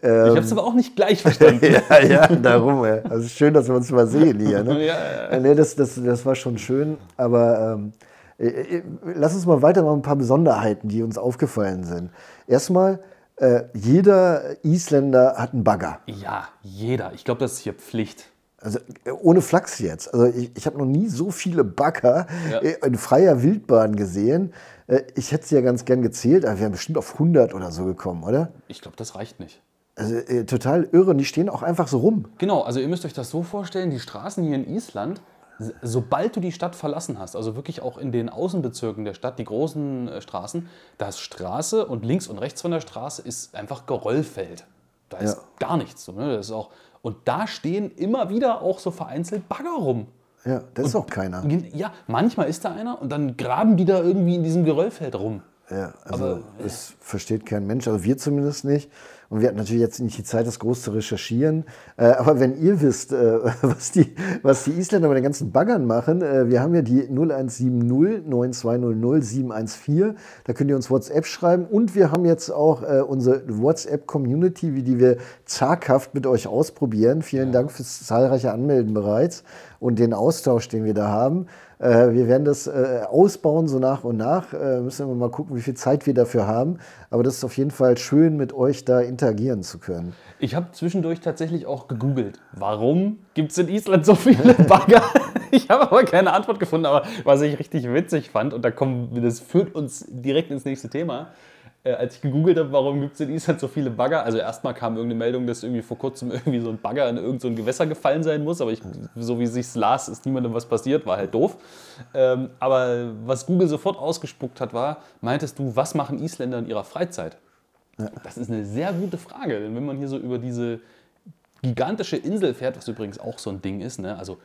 habe es aber auch nicht gleich verstanden. ja, ja, darum. Ja. Also schön, dass wir uns mal sehen hier. Ne? Ja, Äh, Nee, das, das, das war schon schön. Aber ähm, äh, äh, lass uns mal weiter ein paar Besonderheiten, die uns aufgefallen sind. Erstmal, äh, jeder Isländer hat einen Bagger. ja, jeder. Ich glaube, das ist hier Pflicht. Also äh, ohne Flachs jetzt. Also ich, ich habe noch nie so viele Bagger Ja. äh, in freier Wildbahn gesehen. Äh, Ich hätte sie ja ganz gern gezählt, aber wir wären bestimmt auf 100 oder so gekommen, oder? Ich glaube, das reicht nicht. Also äh, total irre. Und die stehen auch einfach so rum. Genau, also ihr müsst euch das so vorstellen, die Straßen hier in Island sobald du die Stadt verlassen hast, also wirklich auch in den Außenbezirken der Stadt, die großen äh, Straßen, da ist Straße und links und rechts von der Straße ist einfach Geröllfeld. Da ist Ja. gar nichts. So, ne? das ist auch, und da stehen immer wieder auch so vereinzelt Bagger rum. Ja, da ist auch keiner. Ja, manchmal ist da einer und dann graben die da irgendwie in diesem Geröllfeld rum. Ja, also Aber, das versteht kein Mensch, also wir zumindest nicht. Und wir hatten natürlich jetzt nicht die Zeit, das groß zu recherchieren. Äh, aber wenn ihr wisst, äh, was, die, was die Isländer mit den ganzen Baggern machen, äh, wir haben ja die 0170 9200 714. Da könnt ihr uns WhatsApp schreiben. Und wir haben jetzt auch unsere WhatsApp-Community, wie die wir zaghaft mit euch ausprobieren. Vielen Dank fürs zahlreiche Anmelden bereits und den Austausch, den wir da haben. Äh, wir werden das äh, ausbauen, so nach und nach. Äh, müssen wir mal gucken, wie viel Zeit wir dafür haben. Aber das ist auf jeden Fall schön, mit euch da interagieren zu können. Ich habe zwischendurch tatsächlich auch gegoogelt, warum gibt es in Island so viele Bagger? Ich habe aber keine Antwort gefunden, aber was ich richtig witzig fand, und da kommen, das führt uns direkt ins nächste Thema, äh, als ich gegoogelt habe, warum gibt es in Island so viele Bagger, also erstmal kam irgendeine Meldung, dass irgendwie vor kurzem irgendwie so ein Bagger in irgendein so Gewässer gefallen sein muss, aber ich, so wie es sich las, ist niemandem was passiert, war halt doof. Ähm, aber was Google sofort ausgespuckt hat, war, meintest du, was machen Isländer in ihrer Freizeit? Das ist eine sehr gute Frage, denn wenn man hier so über diese gigantische Insel fährt, was übrigens auch so ein Ding ist, ne? also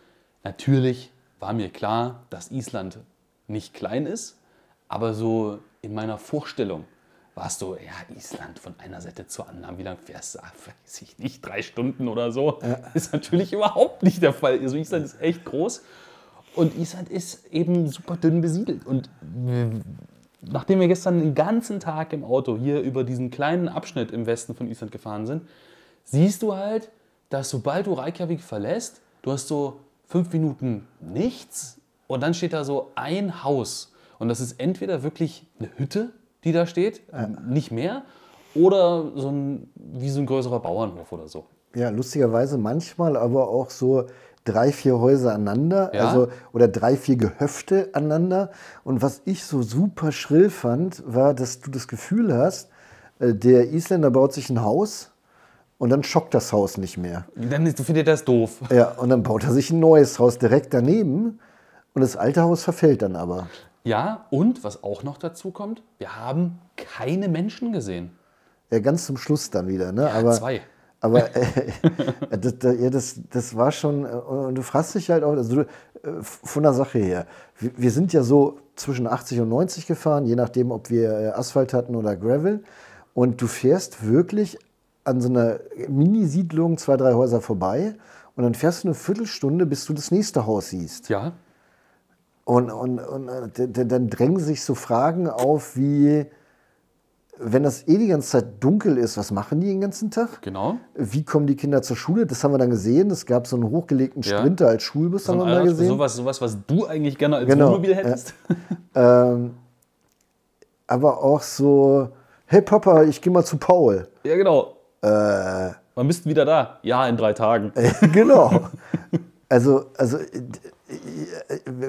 natürlich war mir klar, dass Island nicht klein ist, aber so in meiner Vorstellung war es so, ja, Island von einer Seite zur anderen, wie lange fährst du? Ah, Weiß ich nicht, drei Stunden oder so. Ist natürlich überhaupt nicht der Fall. Also Island ist echt groß und Island ist eben super dünn besiedelt. Und nachdem wir gestern den ganzen Tag im Auto hier über diesen kleinen Abschnitt im Westen von Island gefahren sind, siehst du halt, dass sobald du Reykjavik verlässt, du hast so fünf Minuten nichts und dann steht da so ein Haus. Und das ist entweder wirklich eine Hütte, die da steht, nicht mehr, oder so ein, wie so ein größerer Bauernhof oder so. Ja, lustigerweise manchmal aber auch so drei, vier Häuser aneinander, Ja. also oder drei, vier Gehöfte aneinander. Und was ich so super schrill fand, war, dass du das Gefühl hast, äh, der Isländer baut sich ein Haus und dann schockt das Haus nicht mehr. Dann findet er das doof. Ja, und dann baut er sich ein neues Haus direkt daneben und das alte Haus verfällt dann aber. Ja, und was auch noch dazu kommt, wir haben keine Menschen gesehen. Ja, ganz zum Schluss dann wieder, ne? aber, zwei. Aber äh, das, das, ja, das, das war schon, äh, und du fragst dich halt auch, also du, äh, von der Sache her, wir, wir sind ja so zwischen 80 und 90 gefahren, je nachdem, ob wir äh, Asphalt hatten oder Gravel. Und du fährst wirklich an so einer Mini-Siedlung zwei, drei Häuser vorbei und dann fährst du eine Viertelstunde, bis du das nächste Haus siehst. Ja, Und, und, und äh, dann drängen sich so Fragen auf wie, wenn das eh die ganze Zeit dunkel ist, was machen die den ganzen Tag? genau. Wie kommen die Kinder zur Schule? Das haben wir dann gesehen. Es gab so einen hochgelegten Ja. Sprinter als Schulbus, haben wir mal gesehen. Sowas, sowas, was du eigentlich gerne als Genau, Wohnmobil hättest. Ähm, aber auch so, hey Papa, ich gehe mal zu Paul. Ja, genau. Äh, Wann bist wieder da? Ja, in drei Tagen. genau. Also, also äh,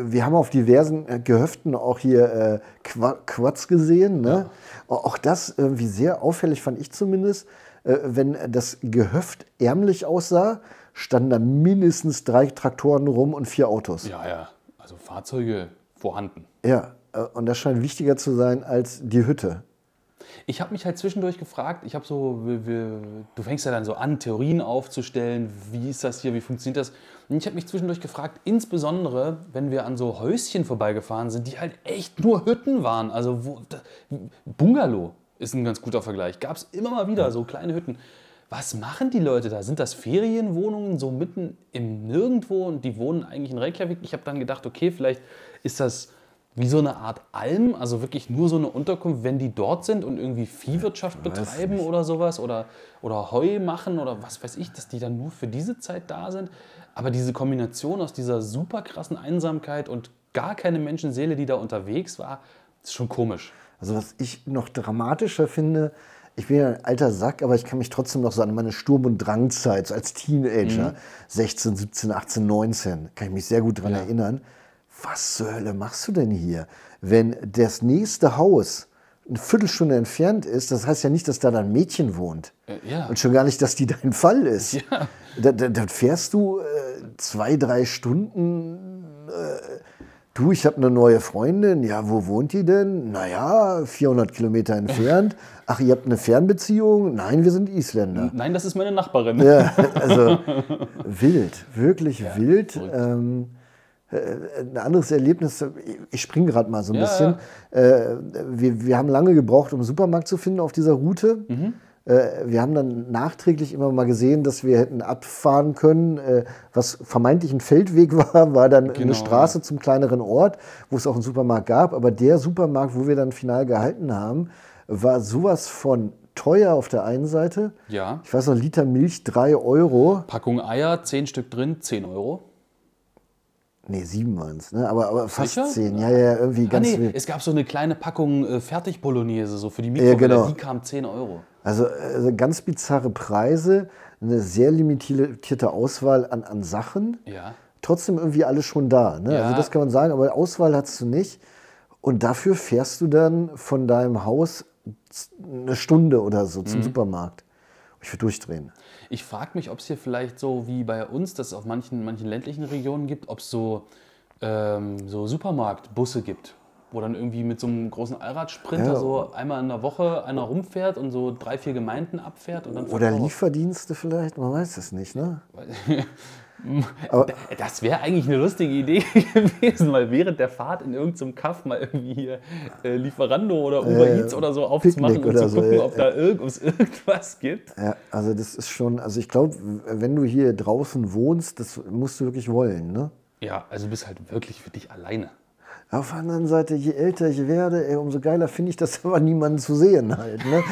wir haben auf diversen äh, Gehöften auch hier äh, Qua- Quads gesehen. Ne? Auch das irgendwie sehr auffällig fand ich zumindest. Äh, wenn das Gehöft ärmlich aussah, standen da mindestens drei Traktoren rum und vier Autos. Ja, ja. Also Fahrzeuge vorhanden. Ja, äh, und das scheint wichtiger zu sein als die Hütte. Ich habe mich halt zwischendurch gefragt, ich habe so, wir, wir, du fängst ja dann so an, Theorien aufzustellen, wie ist das hier, wie funktioniert das? Und ich habe mich zwischendurch gefragt, insbesondere wenn wir an so Häuschen vorbeigefahren sind, die halt echt nur Hütten waren. Also wo, da, Bungalow ist ein ganz guter Vergleich. Gab es immer mal wieder so kleine Hütten. Was machen die Leute da? Sind das Ferienwohnungen so mitten im Nirgendwo und die wohnen eigentlich in Reykjavik? Ich habe dann gedacht, okay, vielleicht ist das wie so eine Art Alm, also wirklich nur so eine Unterkunft, wenn die dort sind und irgendwie Viehwirtschaft betreiben oder sowas oder, oder Heu machen oder was weiß ich, dass die dann nur für diese Zeit da sind. Aber diese Kombination aus dieser super krassen Einsamkeit und gar keine Menschenseele, die da unterwegs war, ist schon komisch. Also was ich noch dramatischer finde, ich bin ja ein alter Sack, aber ich kann mich trotzdem noch so an meine Sturm- und Drangzeit so als Teenager, 16, 17, 18, 19, kann ich mich sehr gut daran Ja. erinnern. Was zur Hölle machst du denn hier? Wenn das nächste Haus eine Viertelstunde entfernt ist, das heißt ja nicht, dass da dann ein Mädchen wohnt. Äh, ja. Und schon gar nicht, dass die dein Fall ist. Ja. Da, da, dann fährst du äh, zwei, drei Stunden du, ich habe eine neue Freundin. Ja, wo wohnt die denn? Naja, 400 Kilometer entfernt. Ach, ihr habt eine Fernbeziehung? Nein, wir sind Isländer. Nein, das ist meine Nachbarin. Ja, also wild, wirklich wild. Ähm, äh, ein anderes Erlebnis, ich springe gerade mal so ein Ja, bisschen. Äh, wir, wir haben lange gebraucht, um einen Supermarkt zu finden auf dieser Route. Mhm. Äh, wir haben dann nachträglich immer mal gesehen, dass wir hätten abfahren können. Äh, was vermeintlich ein Feldweg war, war dann Genau, eine Straße zum kleineren Ort, wo es auch einen Supermarkt gab. Aber der Supermarkt, wo wir dann final gehalten haben, war sowas von teuer auf der einen Seite. Ja. Ich weiß noch, Liter Milch 3 Euro. Packung Eier, 10 Stück drin, 10 Euro. Nee, sieben waren es, ne? aber, aber fast Sicher? zehn. Ja, ja, irgendwie Ah, ganz nee, es gab so eine kleine Packung äh, Fertig-Bolognese, so für die Mikrowelle, genau. die kam 10 Euro. Also, also ganz bizarre Preise, eine sehr limitierte Auswahl an, an Sachen. Ja. Trotzdem irgendwie alles schon da. Ne? Ja. Also das kann man sagen, aber Auswahl hast du nicht. Und dafür fährst du dann von deinem Haus eine Stunde oder so Mhm. zum Supermarkt. Ich würde durchdrehen. Ich frage mich, ob es hier vielleicht so wie bei uns, das es auf manchen, manchen ländlichen Regionen gibt, ob es so, ähm, so Supermarktbusse gibt, wo dann irgendwie mit so einem großen Allradsprinter Ja. so einmal in der Woche einer rumfährt und so drei, vier Gemeinden abfährt und dann Oder. Lieferdienste vielleicht, man weiß es nicht. Ne? Das wäre eigentlich eine lustige Idee gewesen, mal während der Fahrt in irgendeinem Kaff mal irgendwie hier äh, Lieferando oder Uber Äh, Eats oder so aufzumachen Picknick und oder zu so, gucken, ob da irgend, ob's irgendwas gibt. Ja, also das ist schon, also ich glaube, wenn du hier draußen wohnst, das musst du wirklich wollen. Ne? Ja, also du bist halt wirklich für dich alleine. Auf der anderen Seite, je älter ich werde, ey, umso geiler finde ich das aber niemanden zu sehen halt. Ne?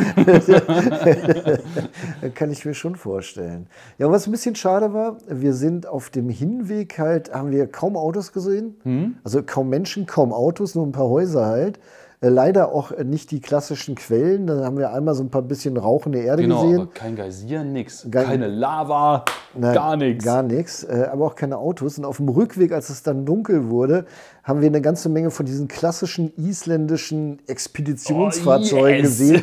Kann ich mir schon vorstellen. Ja, was ein bisschen schade war, wir sind auf dem Hinweg halt, haben wir kaum Autos gesehen. Also kaum Menschen, kaum Autos, nur ein paar Häuser halt. Äh, Leider auch äh, nicht die klassischen Quellen. Da haben wir einmal so ein paar bisschen rauchende Erde Genau, gesehen. aber kein Geysir, nix. Gar- Keine Lava, Nein, gar nichts. Gar nichts, äh, aber auch keine Autos. Und auf dem Rückweg, als es dann dunkel wurde, haben wir eine ganze Menge von diesen klassischen isländischen Expeditionsfahrzeugen Oh, yes. gesehen,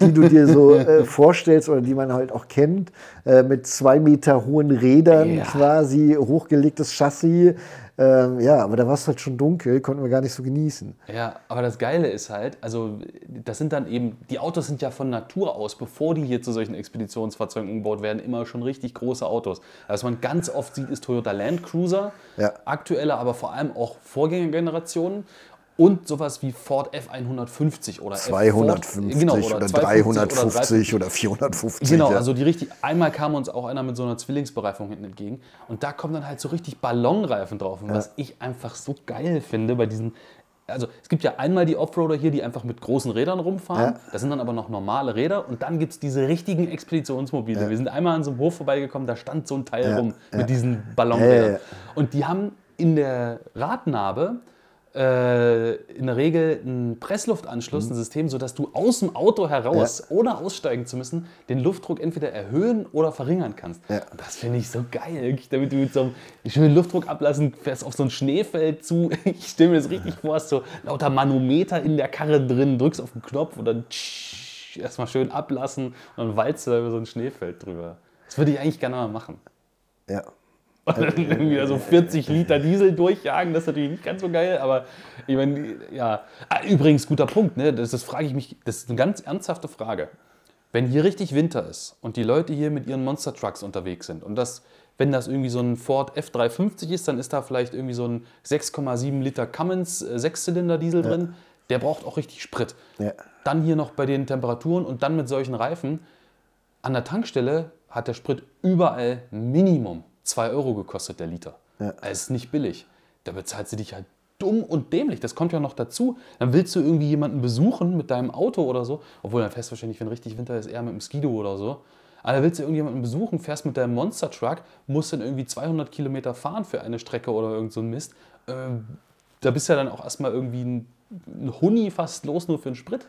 die du dir so äh, vorstellst oder die man halt auch kennt, äh, mit zwei Meter hohen Rädern, Ja. quasi hochgelegtes Chassis. Ähm, ja, aber da war es halt schon dunkel, konnten wir gar nicht so genießen. Ja, aber das Geile ist halt, also das sind dann eben, die Autos sind ja von Natur aus, bevor die hier zu solchen Expeditionsfahrzeugen umgebaut werden, immer schon richtig große Autos. Was man ganz oft sieht, ist Toyota Land Cruiser, Ja. aktuelle, aber vor allem auch Vorgängergenerationen. Und sowas wie Ford F150 oder F- 250 Ford, genau, oder, 250 350 oder, 450. Genau, ja. also die richtig. Einmal kam uns auch einer mit so einer Zwillingsbereifung hinten entgegen. Und da kommen dann halt so richtig Ballonreifen drauf. Und was ich einfach so geil finde bei diesen. Also es gibt ja einmal die Offroader hier, die einfach mit großen Rädern rumfahren. Ja. Das sind dann aber noch normale Räder. Und dann gibt es diese richtigen Expeditionsmobile. Wir sind einmal an so einem Hof vorbeigekommen, da stand so ein Teil Ja, rum ja. mit diesen Ballonrädern. Ja, ja, ja. Und die haben in der Radnabe äh, in der Regel ein Pressluftanschluss, Mhm. ein System, sodass du aus dem Auto heraus, ohne aussteigen zu müssen, den Luftdruck entweder erhöhen oder verringern kannst. Ja. Und das finde ich so geil, wirklich, damit du mit so einem schönen Luftdruck ablassen, fährst auf so ein Schneefeld zu. Ich stelle mir das richtig vor, hast so lauter Manometer in der Karre drin, drückst auf den Knopf und dann tsch, erstmal schön ablassen und dann walzt du da über so ein Schneefeld drüber. Das würde ich eigentlich gerne mal machen. ja. Und dann irgendwie da so 40 Liter Diesel durchjagen, das ist natürlich nicht ganz so geil, aber ich meine, ja. Ah, übrigens, guter Punkt, ne? das, das frage ich mich, das ist eine ganz ernsthafte Frage. Wenn hier richtig Winter ist und die Leute hier mit ihren Monster Trucks unterwegs sind und das, wenn das irgendwie so ein Ford F350 ist, dann ist da vielleicht irgendwie so ein 6,7 Liter Cummins äh, Sechszylinder-Diesel drin, der braucht auch richtig Sprit. Ja. Dann hier noch bei den Temperaturen und dann mit solchen Reifen, an der Tankstelle hat der Sprit überall Minimum 2 Euro gekostet, der Liter. Ja. Das ist nicht billig. Da bezahlst du dich halt dumm und dämlich. Das kommt ja noch dazu. Dann willst du irgendwie jemanden besuchen mit deinem Auto oder so. Obwohl dann fährst du wahrscheinlich, wenn richtig Winter ist, eher mit dem Skido oder so. Aber da willst du irgendjemanden besuchen, fährst mit deinem Monster Truck, musst dann irgendwie 200 Kilometer fahren für eine Strecke oder irgend so ein Mist. Ähm, da bist ja dann auch erstmal irgendwie ein, ein Huni fast los nur für den Sprit.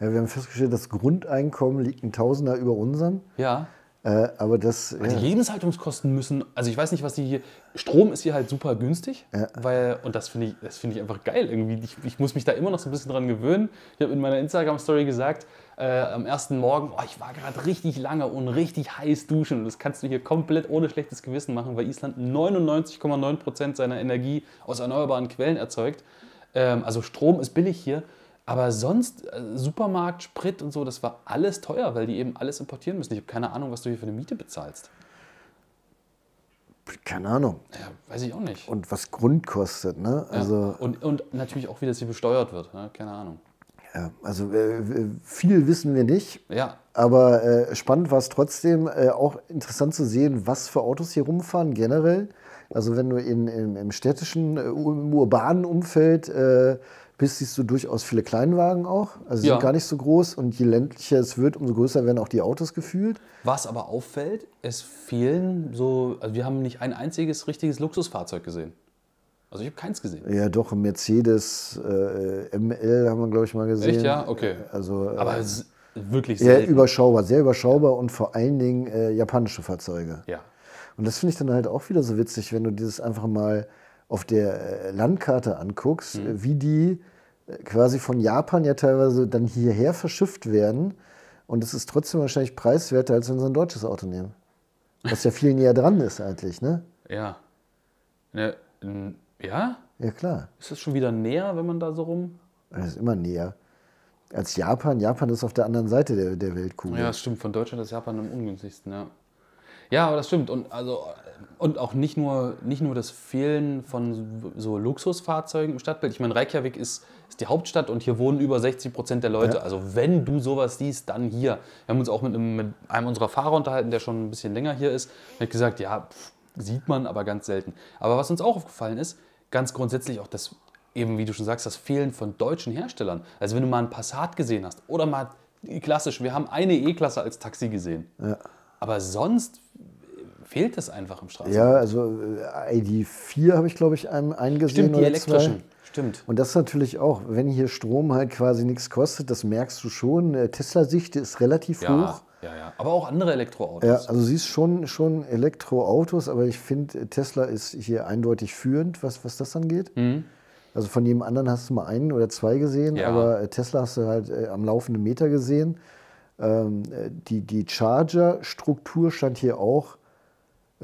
Ja, wir haben festgestellt, das Grundeinkommen liegt ein Tausender über unserem. Ja. Äh, aber das. Die Lebenshaltungskosten müssen, also ich weiß nicht, was die hier. Strom ist hier halt super günstig, weil, und das finde ich, das finde ich einfach geil irgendwie. Ich, ich muss mich da immer noch so ein bisschen dran gewöhnen. Ich habe in meiner Instagram-Story gesagt, äh, am ersten Morgen, oh, ich war gerade richtig lange und richtig heiß duschen. Und das kannst du hier komplett ohne schlechtes Gewissen machen, weil Island 99,9% seiner Energie aus erneuerbaren Quellen erzeugt. Ähm, also Strom ist billig hier. Aber sonst, äh, Supermarkt, Sprit und so, das war alles teuer, weil die eben alles importieren müssen. Ich habe keine Ahnung, was du hier für eine Miete bezahlst. Keine Ahnung. Ja, weiß ich auch nicht. Und was Grund kostet, ne? Also, ja. und, und natürlich auch, wie das hier besteuert wird. Ne? Keine Ahnung. ja, also äh, viel wissen wir nicht. Ja, Aber äh, spannend war es trotzdem, äh, auch interessant zu sehen, was für Autos hier rumfahren generell. Also wenn du in, im, im städtischen, äh, im urbanen Umfeld äh, bist, siehst du durchaus viele Kleinwagen auch. Also sie Ja. sind gar nicht so groß und je ländlicher es wird, umso größer werden auch die Autos gefühlt. Was aber auffällt, es fehlen so, also wir haben nicht ein einziges richtiges Luxusfahrzeug gesehen. Also ich habe keins gesehen. Ja, doch, Mercedes äh, ML haben wir, glaube ich, mal gesehen. Echt, ja? Okay. Also äh, Aber es ist wirklich sehr überschaubar, sehr überschaubar und vor allen Dingen äh, japanische Fahrzeuge. Ja. Und das finde ich dann halt auch wieder so witzig, wenn du dieses einfach mal auf der äh, Landkarte anguckst, Mhm. äh, wie die äh, quasi von Japan ja teilweise dann hierher verschifft werden. Und es ist trotzdem wahrscheinlich preiswerter, als wenn sie ein deutsches Auto nehmen. Was ja viel näher dran ist eigentlich, ne? Ja. Ne, ja? Ja, klar. Ist das schon wieder näher, wenn man da so rum. Das ist immer näher. Als Japan. Japan ist auf der anderen Seite der, der Weltkugel. Ja, das stimmt. Von Deutschland ist Japan am ungünstigsten, ja. Ja, aber das stimmt. Und, also, und auch nicht nur, nicht nur das Fehlen von so Luxusfahrzeugen im Stadtbild. Ich meine, Reykjavik ist, ist die Hauptstadt und hier wohnen über 60 Prozent der Leute. Ja. Also wenn du sowas siehst, dann hier. Wir haben uns auch mit einem, mit einem unserer Fahrer unterhalten, der schon ein bisschen länger hier ist. Der hat gesagt, ja, pff, sieht man, aber ganz selten. Aber was uns auch aufgefallen ist, ganz grundsätzlich auch das, eben wie du schon sagst, das Fehlen von deutschen Herstellern. Also wenn du mal einen Passat gesehen hast oder mal klassisch, wir haben eine E-Klasse als Taxi gesehen. Aber sonst fehlt es einfach im Straßenverkehr. Ja, also äh, ID4 habe ich, glaube ich, einem eingesehen Stimmt, die elektrischen. zwei. Stimmt. Und das ist natürlich auch, wenn hier Strom halt quasi nichts kostet, das merkst du schon. Äh, Tesla-Sicht ist relativ Ja, hoch. ja, ja. Aber auch andere Elektroautos. Ja, also siehst schon, schon Elektroautos, aber ich finde, Tesla ist hier eindeutig führend, was, was das angeht. Also von jedem anderen hast du mal einen oder zwei gesehen, Ja. aber äh, Tesla hast du halt äh, am laufenden Meter gesehen. Ähm, äh, die die Charger-Struktur scheint hier auch äh,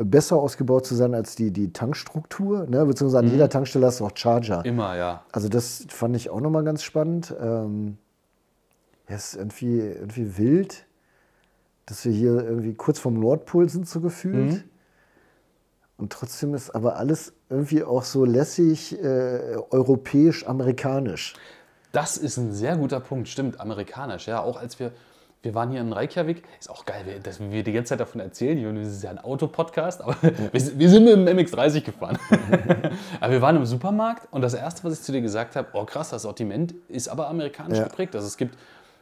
besser ausgebaut zu sein als die, die Tankstruktur. Ne? Beziehungsweise an jeder Tankstelle hast du auch Charger. Immer, ja. Also das fand ich auch nochmal ganz spannend. Ähm, ja, es ist irgendwie, irgendwie wild, dass wir hier irgendwie kurz vom Nordpol sind, so gefühlt. Und trotzdem ist aber alles irgendwie auch so lässig äh, europäisch-amerikanisch. Das ist ein sehr guter Punkt, stimmt, amerikanisch. Ja, auch als wir, wir waren hier in Reykjavik, ist auch geil, dass wir die ganze Zeit davon erzählen. hier, Das ist ja ein Autopodcast, aber wir, sind- wir sind mit dem MX30 gefahren. aber wir waren im Supermarkt und das Erste, was ich zu dir gesagt habe, oh krass, das Sortiment ist aber amerikanisch Ja. geprägt. Also es gibt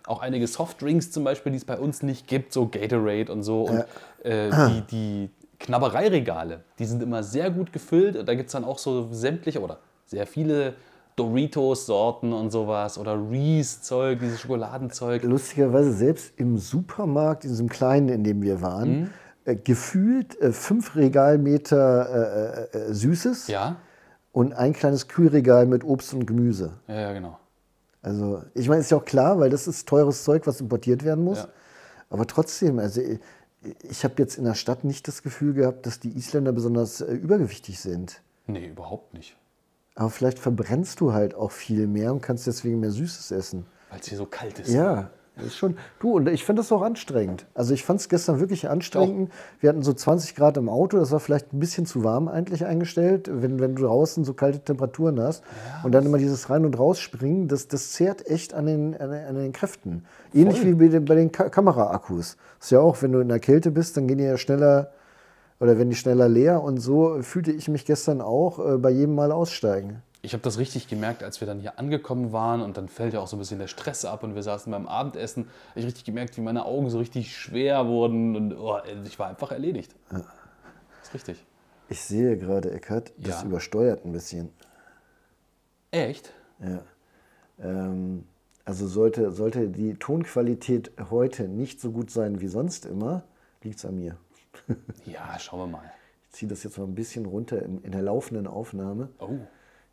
auch einige Softdrinks zum Beispiel, die es bei uns nicht gibt, so Gatorade und so. Und äh, die, die Knabbereiregale, die sind immer sehr gut gefüllt. Da gibt es dann auch so sämtliche oder sehr viele Doritos-Sorten und sowas oder Reese-Zeug, dieses Schokoladenzeug. Lustigerweise selbst im Supermarkt, in diesem kleinen, in dem wir waren, äh, gefühlt äh, fünf Regalmeter äh, äh, äh, Süßes Ja, und ein kleines Kühlregal mit Obst und Gemüse. ja, ja, genau. Also, ich meine, ist ja auch klar, weil das ist teures Zeug, was importiert werden muss. Ja. Aber trotzdem, also ich, ich habe jetzt in der Stadt nicht das Gefühl gehabt, dass die Isländer besonders äh, übergewichtig sind. Nee, überhaupt nicht. Aber vielleicht verbrennst du halt auch viel mehr und kannst deswegen mehr Süßes essen. Weil es hier so kalt ist. Ja, das ist schon. Du, und ich finde das auch anstrengend. Also ich fand es gestern wirklich anstrengend. Wir hatten so 20 Grad im Auto, das war vielleicht ein bisschen zu warm eigentlich eingestellt, wenn, wenn du draußen so kalte Temperaturen hast. und dann immer dieses Rein- und Rausspringen, das, das zehrt echt an den, an den, an den Kräften. Ähnlich wie bei den, bei den Ka Kameraakkus. Das ist ja auch, wenn du in der Kälte bist, dann gehen die ja schneller oder werden die schneller leer. Und so fühlte ich mich gestern auch äh, bei jedem Mal aussteigen. Ich habe das richtig gemerkt, als wir dann hier angekommen waren und dann fällt ja auch so ein bisschen der Stress ab und wir saßen beim Abendessen. Habe ich richtig gemerkt, wie meine Augen so richtig schwer wurden und oh, ich war einfach erledigt. Das ist richtig. Ich sehe gerade, Eckert, das Ja. übersteuert ein bisschen. Echt? Ja. Ähm, also sollte, sollte die Tonqualität heute nicht so gut sein wie sonst immer, liegt es an mir. Ja, schauen wir mal. Ich ziehe das jetzt mal ein bisschen runter in, in der laufenden Aufnahme, Oh,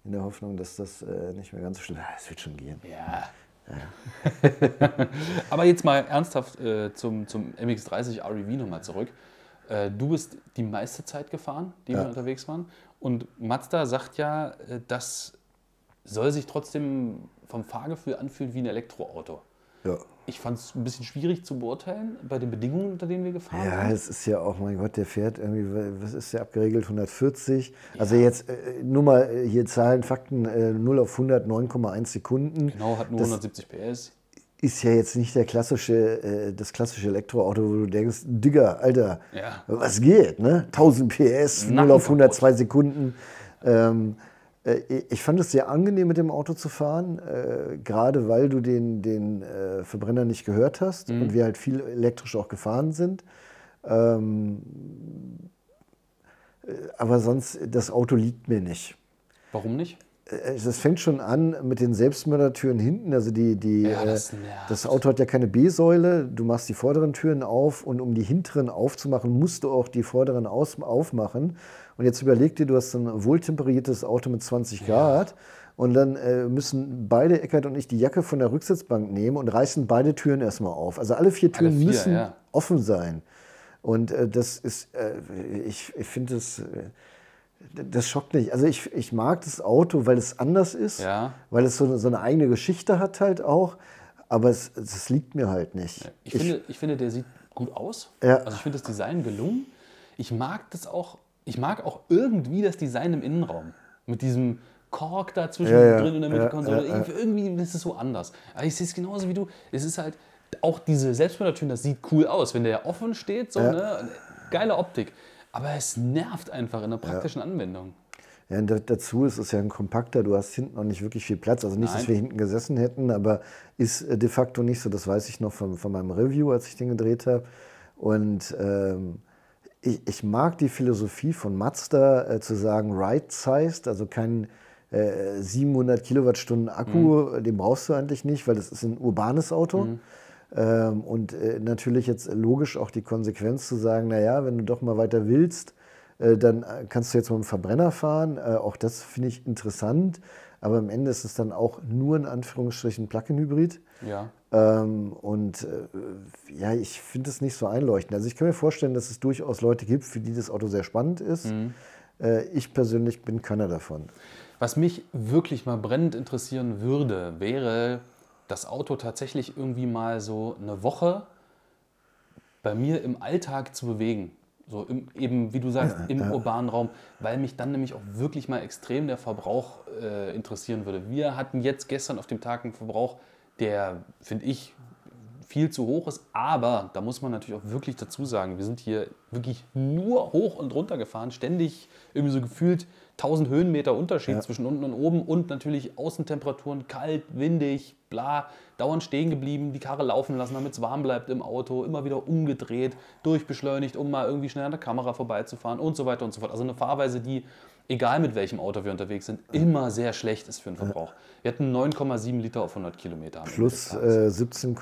in der Hoffnung, dass das äh, nicht mehr ganz so schlimm ist. Es wird schon gehen. ja. Aber jetzt mal ernsthaft äh, zum, zum MX30 REV nochmal zurück. Äh, du bist die meiste Zeit gefahren, die Ja. wir unterwegs waren. Und Mazda sagt ja, äh, das soll sich trotzdem vom Fahrgefühl anfühlen wie ein Elektroauto. Ja. Ich fand es ein bisschen schwierig zu beurteilen bei den Bedingungen, unter denen wir gefahren Ja, sind. es ist ja auch, mein Gott, der fährt irgendwie, was ist der abgeregelt? 140. Also jetzt äh, nur mal äh, hier Zahlen, Fakten, äh, 0 auf 100, 9,1 Sekunden. Genau, hat nur Das 170 PS. ist ja jetzt nicht der klassische, äh, das klassische Elektroauto, wo du denkst, Digga, Alter, Ja. was geht, ne? 1000 PS, 0 auf 100, 2 Sekunden. Ähm, äh, ich fand es sehr angenehm, mit dem Auto zu fahren, äh, gerade weil du den, den äh, Verbrenner nicht gehört hast und wir halt viel elektrisch auch gefahren sind. Ähm, äh, aber sonst, das Auto liegt mir nicht. Warum nicht? Äh, Das fängt schon an mit den Selbstmördertüren hinten. Also die, die, Ja, äh, das nervt. das Auto hat ja keine B-Säule. Du machst die vorderen Türen auf und um die hinteren aufzumachen, musst du auch die vorderen aus, aufmachen. Und jetzt überleg dir, du hast ein wohltemperiertes Auto mit 20 Grad. Und dann äh, müssen beide, Eckert und ich, die Jacke von der Rücksitzbank nehmen und reißen beide Türen erstmal auf. Also alle vier Türen vier, müssen ja. offen sein. Und äh, das ist, äh, ich, ich finde das, äh, das schockt nicht. Also ich, ich mag das Auto, weil es anders ist, Ja. weil es so eine, so eine eigene Geschichte hat halt auch. Aber es, es liegt mir halt nicht. Ich, finde, ich finde, der sieht gut aus. Ja. Also ich finde das Design gelungen. Ich mag das auch, ich mag auch irgendwie das Design im Innenraum. Mit diesem Kork da zwischen Ja, ja. drin in der Mittelkonsole. ja. Irgendwie ist es so anders. Aber ich sehe es genauso wie du. Es ist halt auch diese Selbstmördertüren, das sieht cool aus, wenn der offen steht. So, Ja. ne? Geile Optik. Aber es nervt einfach in der praktischen Anwendung. Ja, und da, dazu ist es ja ein kompakter, du hast hinten noch nicht wirklich viel Platz. Also nicht, dass Nein. wir hinten gesessen hätten, aber ist äh, de facto nicht so. Das weiß ich noch von, von meinem Review, als ich den gedreht habe. Und ähm, ich, ich mag die Philosophie von Mazda äh, zu sagen, right-sized, also kein äh, 700 Kilowattstunden Akku, den brauchst du eigentlich nicht, weil das ist ein urbanes Auto. Ähm, und äh, natürlich jetzt logisch auch die Konsequenz zu sagen, naja, wenn du doch mal weiter willst, äh, dann äh, kannst du jetzt mit dem Verbrenner fahren. Äh, auch das finde ich interessant. Aber am Ende ist es dann auch nur in Anführungsstrichen Plug-in-Hybrid. Ja. Ähm, und äh, ja, ich finde es nicht so einleuchtend. Also ich kann mir vorstellen, dass es durchaus Leute gibt, für die das Auto sehr spannend ist. Äh, ich persönlich bin keiner davon. Was mich wirklich mal brennend interessieren würde, wäre das Auto tatsächlich irgendwie mal so eine Woche bei mir im Alltag zu bewegen. So im, eben, wie du sagst, im urbanen Raum, weil mich dann nämlich auch wirklich mal extrem der Verbrauch äh, interessieren würde. Wir hatten jetzt gestern auf dem Tag einen Verbrauch, der, finde ich, viel zu hoch ist, aber da muss man natürlich auch wirklich dazu sagen, wir sind hier wirklich nur hoch und runter gefahren, ständig irgendwie so gefühlt 1000 Höhenmeter Unterschied zwischen unten und oben. Und natürlich Außentemperaturen, kalt, windig, bla, dauernd stehen geblieben, die Karre laufen lassen, damit es warm bleibt im Auto, immer wieder umgedreht, durchbeschleunigt, um mal irgendwie schnell an der Kamera vorbeizufahren und so weiter und so fort. Also eine Fahrweise, die, egal mit welchem Auto wir unterwegs sind, immer sehr schlecht ist für den Verbrauch. Wir hatten 9,7 Liter auf 100 Kilometer. Plus äh, 17,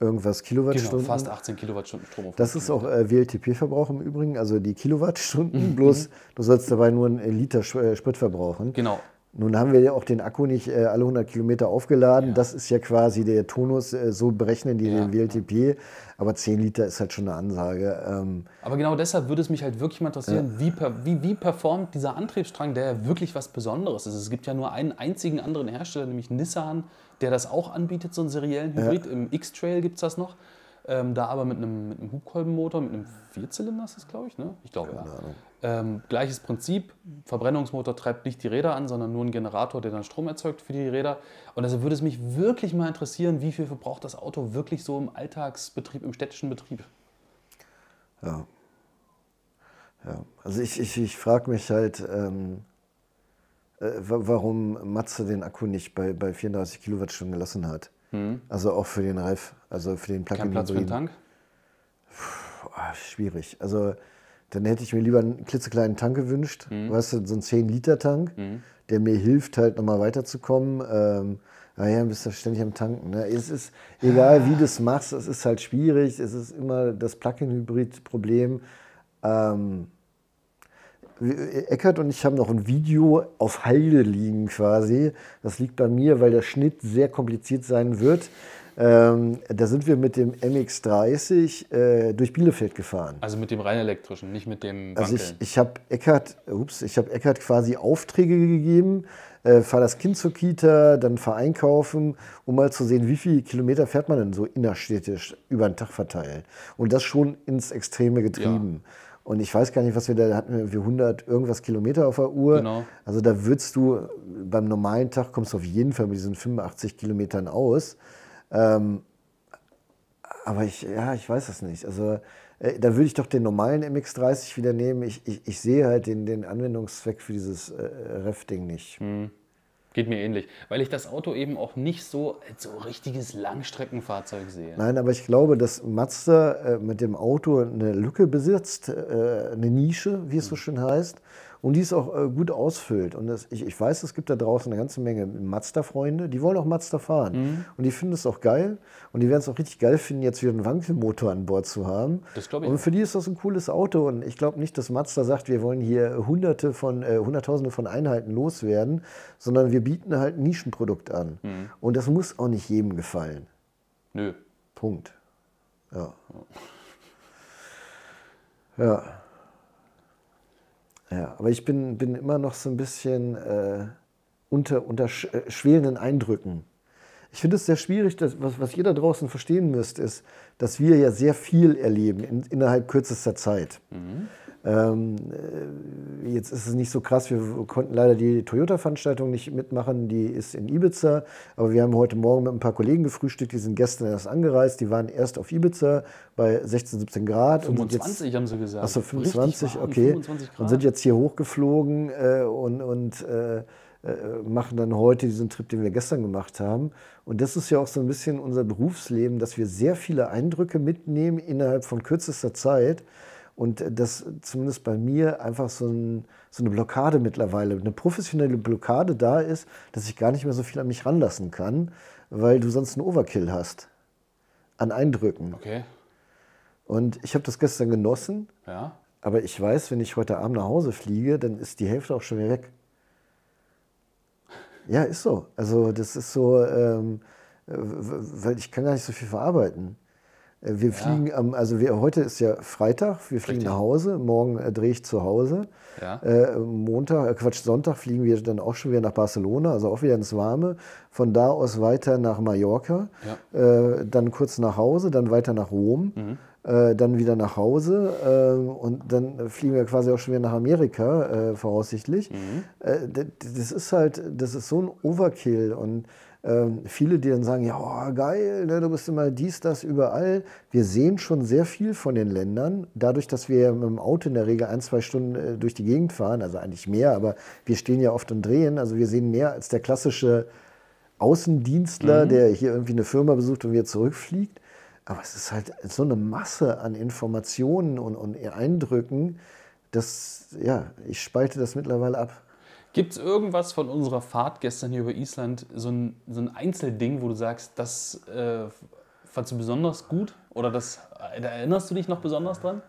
irgendwas Genau, Kilowattstunden. fast 18 Kilowattstunden Strom auf Das 100 ist auch äh, WLTP-Verbrauch im Übrigen, also die Kilowattstunden, bloß du sollst dabei nur einen Liter äh, Sprit verbrauchen. Genau. Nun haben wir ja auch den Akku nicht äh, alle 100 Kilometer aufgeladen. Das ist ja quasi der Tonus, äh, so berechnen die Ja, den WLTP. Aber 10 Liter ist halt schon eine Ansage. Ähm, Aber genau deshalb würde es mich halt wirklich mal interessieren, wie, wie, wie performt dieser Antriebsstrang, der ja wirklich was Besonderes ist. Es gibt ja nur einen einzigen anderen Hersteller, nämlich Nissan, der das auch anbietet, so einen seriellen Hybrid. Im X-Trail gibt es das noch. Ähm, da aber mit einem, mit einem Hubkolbenmotor, mit einem Vierzylinder ist das, glaube ich, ne? Ich glaube, ja. Ähm, gleiches Prinzip, Verbrennungsmotor treibt nicht die Räder an, sondern nur ein Generator, der dann Strom erzeugt für die Räder. Und deshalb würde es mich wirklich mal interessieren, wie viel verbraucht das Auto wirklich so im Alltagsbetrieb, im städtischen Betrieb. ja. ja. Also ich, ich, ich frage mich halt, ähm, äh, wa- warum Matze den Akku nicht bei, bei 34 Kilowattstunden gelassen hat. Also auch für den Reif, also für den Kein Platz für den. Tank? Boah, schwierig. Also dann hätte ich mir lieber einen klitzekleinen Tank gewünscht, weißt du, so einen 10-Liter-Tank, der mir hilft, halt nochmal weiterzukommen. Ähm, naja, bist du ständig am Tanken. Ne? Es ist egal, wie du es machst, es ist halt schwierig. Es ist immer das Plug-in-Hybrid-Problem. Ähm, Eckert und ich haben noch ein Video auf Halde liegen quasi. Das liegt bei mir, weil der Schnitt sehr kompliziert sein wird. Ähm, da sind wir mit dem MX30 äh, durch Bielefeld gefahren. Also mit dem rein elektrischen, nicht mit dem Also Wankeln. ich, ich habe Eckert, ups, ich habe Eckert quasi Aufträge gegeben, äh, fahr das Kind zur Kita, dann fahr einkaufen, um mal zu sehen, wie viele Kilometer fährt man denn so innerstädtisch über den Tag verteilt. Und das schon ins Extreme getrieben. Und ich weiß gar nicht, was wir da da hatten, wir irgendwie 100 irgendwas Kilometer auf der Uhr. Genau. Also da würdest du beim normalen Tag kommst du auf jeden Fall mit diesen 85 Kilometern aus. Ähm, aber ich, ja, ich weiß es nicht. Also äh, da würde ich doch den normalen MX30 wieder nehmen. Ich, ich, ich sehe halt den, den Anwendungszweck für dieses äh, Ref-Ding nicht. Geht mir ähnlich. Weil ich das Auto eben auch nicht so als so richtiges Langstreckenfahrzeug sehe. Nein, aber ich glaube, dass Mazda äh, mit dem Auto eine Lücke besitzt, äh, eine Nische, wie es so schön heißt, und die es auch äh, gut ausfüllt. Und das, ich, ich weiß, es gibt da draußen eine ganze Menge Mazda-Freunde, die wollen auch Mazda fahren. Und die finden es auch geil. Und die werden es auch richtig geil finden, jetzt wieder einen Wankelmotor an Bord zu haben. Das glaube ich Und für die ist das ein cooles Auto. Und ich glaube nicht, dass Mazda sagt, wir wollen hier Hunderte von, äh, Hunderttausende von Einheiten loswerden, sondern wir bieten halt ein Nischenprodukt an. Und das muss auch nicht jedem gefallen. Nö. Punkt. Ja. Ja. Ja, aber ich bin, bin immer noch so ein bisschen äh, unter, unter sch äh, schwelenden Eindrücken. Ich finde es sehr schwierig, dass, was, was ihr da draußen verstehen müsst, ist, dass wir ja sehr viel erleben in, innerhalb kürzester Zeit. Äh, jetzt ist es nicht so krass, wir konnten leider die Toyota-Veranstaltung nicht mitmachen, die ist in Ibiza, aber wir haben heute Morgen mit ein paar Kollegen gefrühstückt, die sind gestern erst angereist, die waren erst auf Ibiza bei 16, 17 Grad. und sind jetzt- 25 haben sie gesagt. Achso, Richtig 25, warm, okay. 25 Grad. Und sind jetzt hier hochgeflogen äh, und, und äh, äh, machen dann heute diesen Trip, den wir gestern gemacht haben. Und das ist ja auch so ein bisschen unser Berufsleben, dass wir sehr viele Eindrücke mitnehmen innerhalb von kürzester Zeit. Und dass zumindest bei mir einfach so, ein, so eine Blockade mittlerweile, eine professionelle Blockade da ist, dass ich gar nicht mehr so viel an mich ranlassen kann, weil du sonst einen Overkill hast an Eindrücken. Okay. Und ich habe das gestern genossen. Ja. Aber ich weiß, wenn ich heute Abend nach Hause fliege, dann ist die Hälfte auch schon wieder weg. Ja, ist so. Also das ist so, ähm, äh, weil ich kann gar nicht so viel verarbeiten. Äh, Wir fliegen am, also wir, heute ist ja Freitag, wir fliegen Richtig. nach Hause, morgen äh, drehe ich zu Hause. Ja. Äh, Montag, äh, Quatsch, Sonntag fliegen wir dann auch schon wieder nach Barcelona, also auch wieder ins Warme. Von da aus weiter nach Mallorca, äh, dann kurz nach Hause, dann weiter nach Rom, äh, dann wieder nach Hause und dann fliegen wir quasi auch schon wieder nach Amerika, voraussichtlich. D- das ist halt, das ist so ein Overkill und ähm, viele, die dann sagen, ja, oh, geil, ne, du bist immer dies, das, überall. Wir sehen schon sehr viel von den Ländern, dadurch, dass wir mit dem Auto in der Regel ein, zwei Stunden äh, durch die Gegend fahren, also eigentlich mehr, aber wir stehen ja oft und drehen, also wir sehen mehr als der klassische Außendienstler, der hier irgendwie eine Firma besucht und wieder zurückfliegt. Aber es ist halt so eine Masse an Informationen und, und Eindrücken, dass, ja, ich spalte das mittlerweile ab. Gibt es irgendwas von unserer Fahrt gestern hier über Island, so ein, so ein Einzelding, wo du sagst, das äh, fandst du besonders gut? Oder das, äh, da erinnerst du dich noch besonders dran?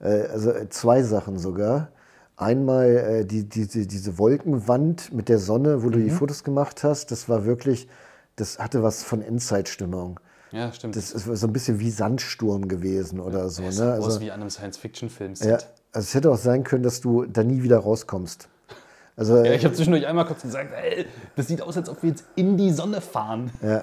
Äh, also äh, zwei Sachen sogar. Einmal äh, die, die, die, diese Wolkenwand mit der Sonne, wo du die Fotos gemacht hast, das war wirklich, das hatte was von Endzeitstimmung. Ja, stimmt. Das ist so ein bisschen wie Sandsturm gewesen oder so. das Ne? Also, aus wie an einem Science-Fiction-Film. ja, also es hätte auch sein können, dass du da nie wieder rauskommst. Also, Ja, ich habe zwischendurch einmal kurz gesagt, ey, das sieht aus, als ob wir jetzt in die Sonne fahren. Ja.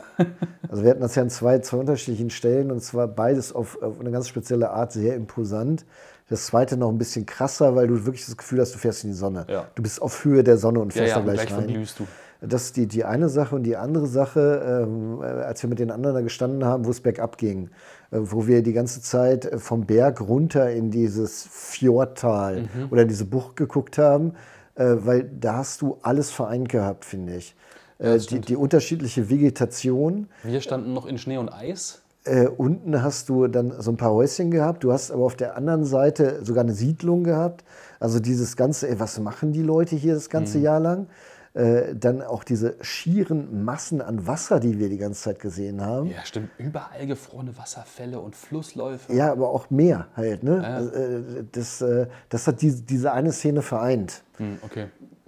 Also wir hatten das ja an zwei, zwei unterschiedlichen Stellen und zwar beides auf, auf eine ganz spezielle Art sehr imposant. Das zweite noch ein bisschen krasser, weil du wirklich das Gefühl hast, du fährst in die Sonne. Ja. Du bist auf Höhe der Sonne und Ja, fährst ja, da und gleich, gleich rein. verglühst du. Das ist die, die eine Sache und die andere Sache, ähm, äh, als wir mit den anderen da gestanden haben, wo es bergab ging, äh, wo wir die ganze Zeit äh, vom Berg runter in dieses Fjordtal Mhm. oder in diese Bucht geguckt haben, äh, weil da hast du alles vereint gehabt, finde ich. Äh, die, die unterschiedliche Vegetation, Wir standen noch in Schnee und Eis. Äh, unten hast du dann so ein paar Häuschen gehabt. Du hast aber auf der anderen Seite sogar eine Siedlung gehabt. Also dieses ganze, ey, was machen die Leute hier das ganze Jahr lang? Äh, dann auch diese schieren Massen an Wasser, die wir die ganze Zeit gesehen haben. Ja, stimmt. Überall gefrorene Wasserfälle und Flussläufe. Ja, aber auch Meer halt. Ne? Ja. Also, äh, Das, äh, das hat diese, diese eine Szene vereint. Hm, okay.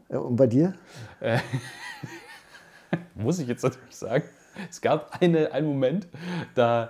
Und bei dir? muss ich jetzt natürlich sagen. Es gab eine, einen Moment, da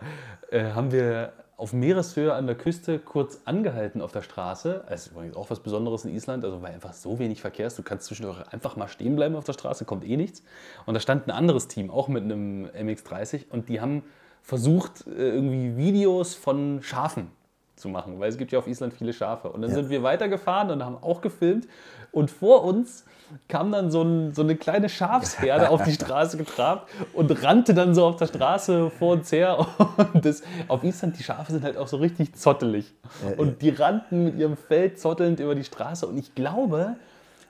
haben wir auf Meereshöhe an der Küste kurz angehalten auf der Straße. Also übrigens auch was Besonderes in Island, also weil einfach so wenig Verkehr ist. Du kannst zwischendurch einfach mal stehen bleiben auf der Straße, kommt eh nichts. Und da stand ein anderes Team, auch mit einem MX30, und die haben versucht, äh, irgendwie Videos von Schafen zu machen, weil es gibt ja auf Island viele Schafe. Und dann sind wir weitergefahren und haben auch gefilmt. Und vor uns kam dann so, ein, so eine kleine Schafsherde auf die Straße getrabt und rannte dann so auf der Straße vor uns her. Und das, auf Island, die Schafe sind halt auch so richtig zottelig. Und die rannten mit ihrem Fell zottelnd über die Straße. Und ich glaube,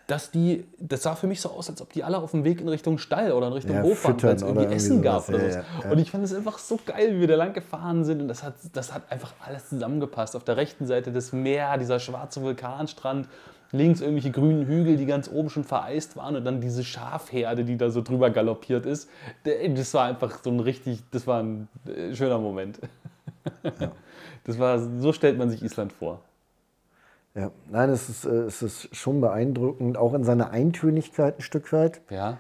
dass die, das sah für mich so aus, als ob die alle auf dem Weg in Richtung Stall oder in Richtung Ja, Hof waren, weil es irgendwie Essen gab. sowas. Oder Ja, so. ja, ja. Und ich fand es einfach so geil, wie wir da lang gefahren sind. Und das hat, das hat einfach alles zusammengepasst. Auf der rechten Seite das Meer, dieser schwarze Vulkanstrand, links irgendwelche grünen Hügel, die ganz oben schon vereist waren und dann diese Schafherde, die da so drüber galoppiert ist. Das war einfach so ein richtig, das war ein äh, schöner Moment. Das war, so stellt man sich Island vor. Ja, nein, es ist, äh, es ist schon beeindruckend, auch in seiner Eintönigkeit ein Stück weit. Ja,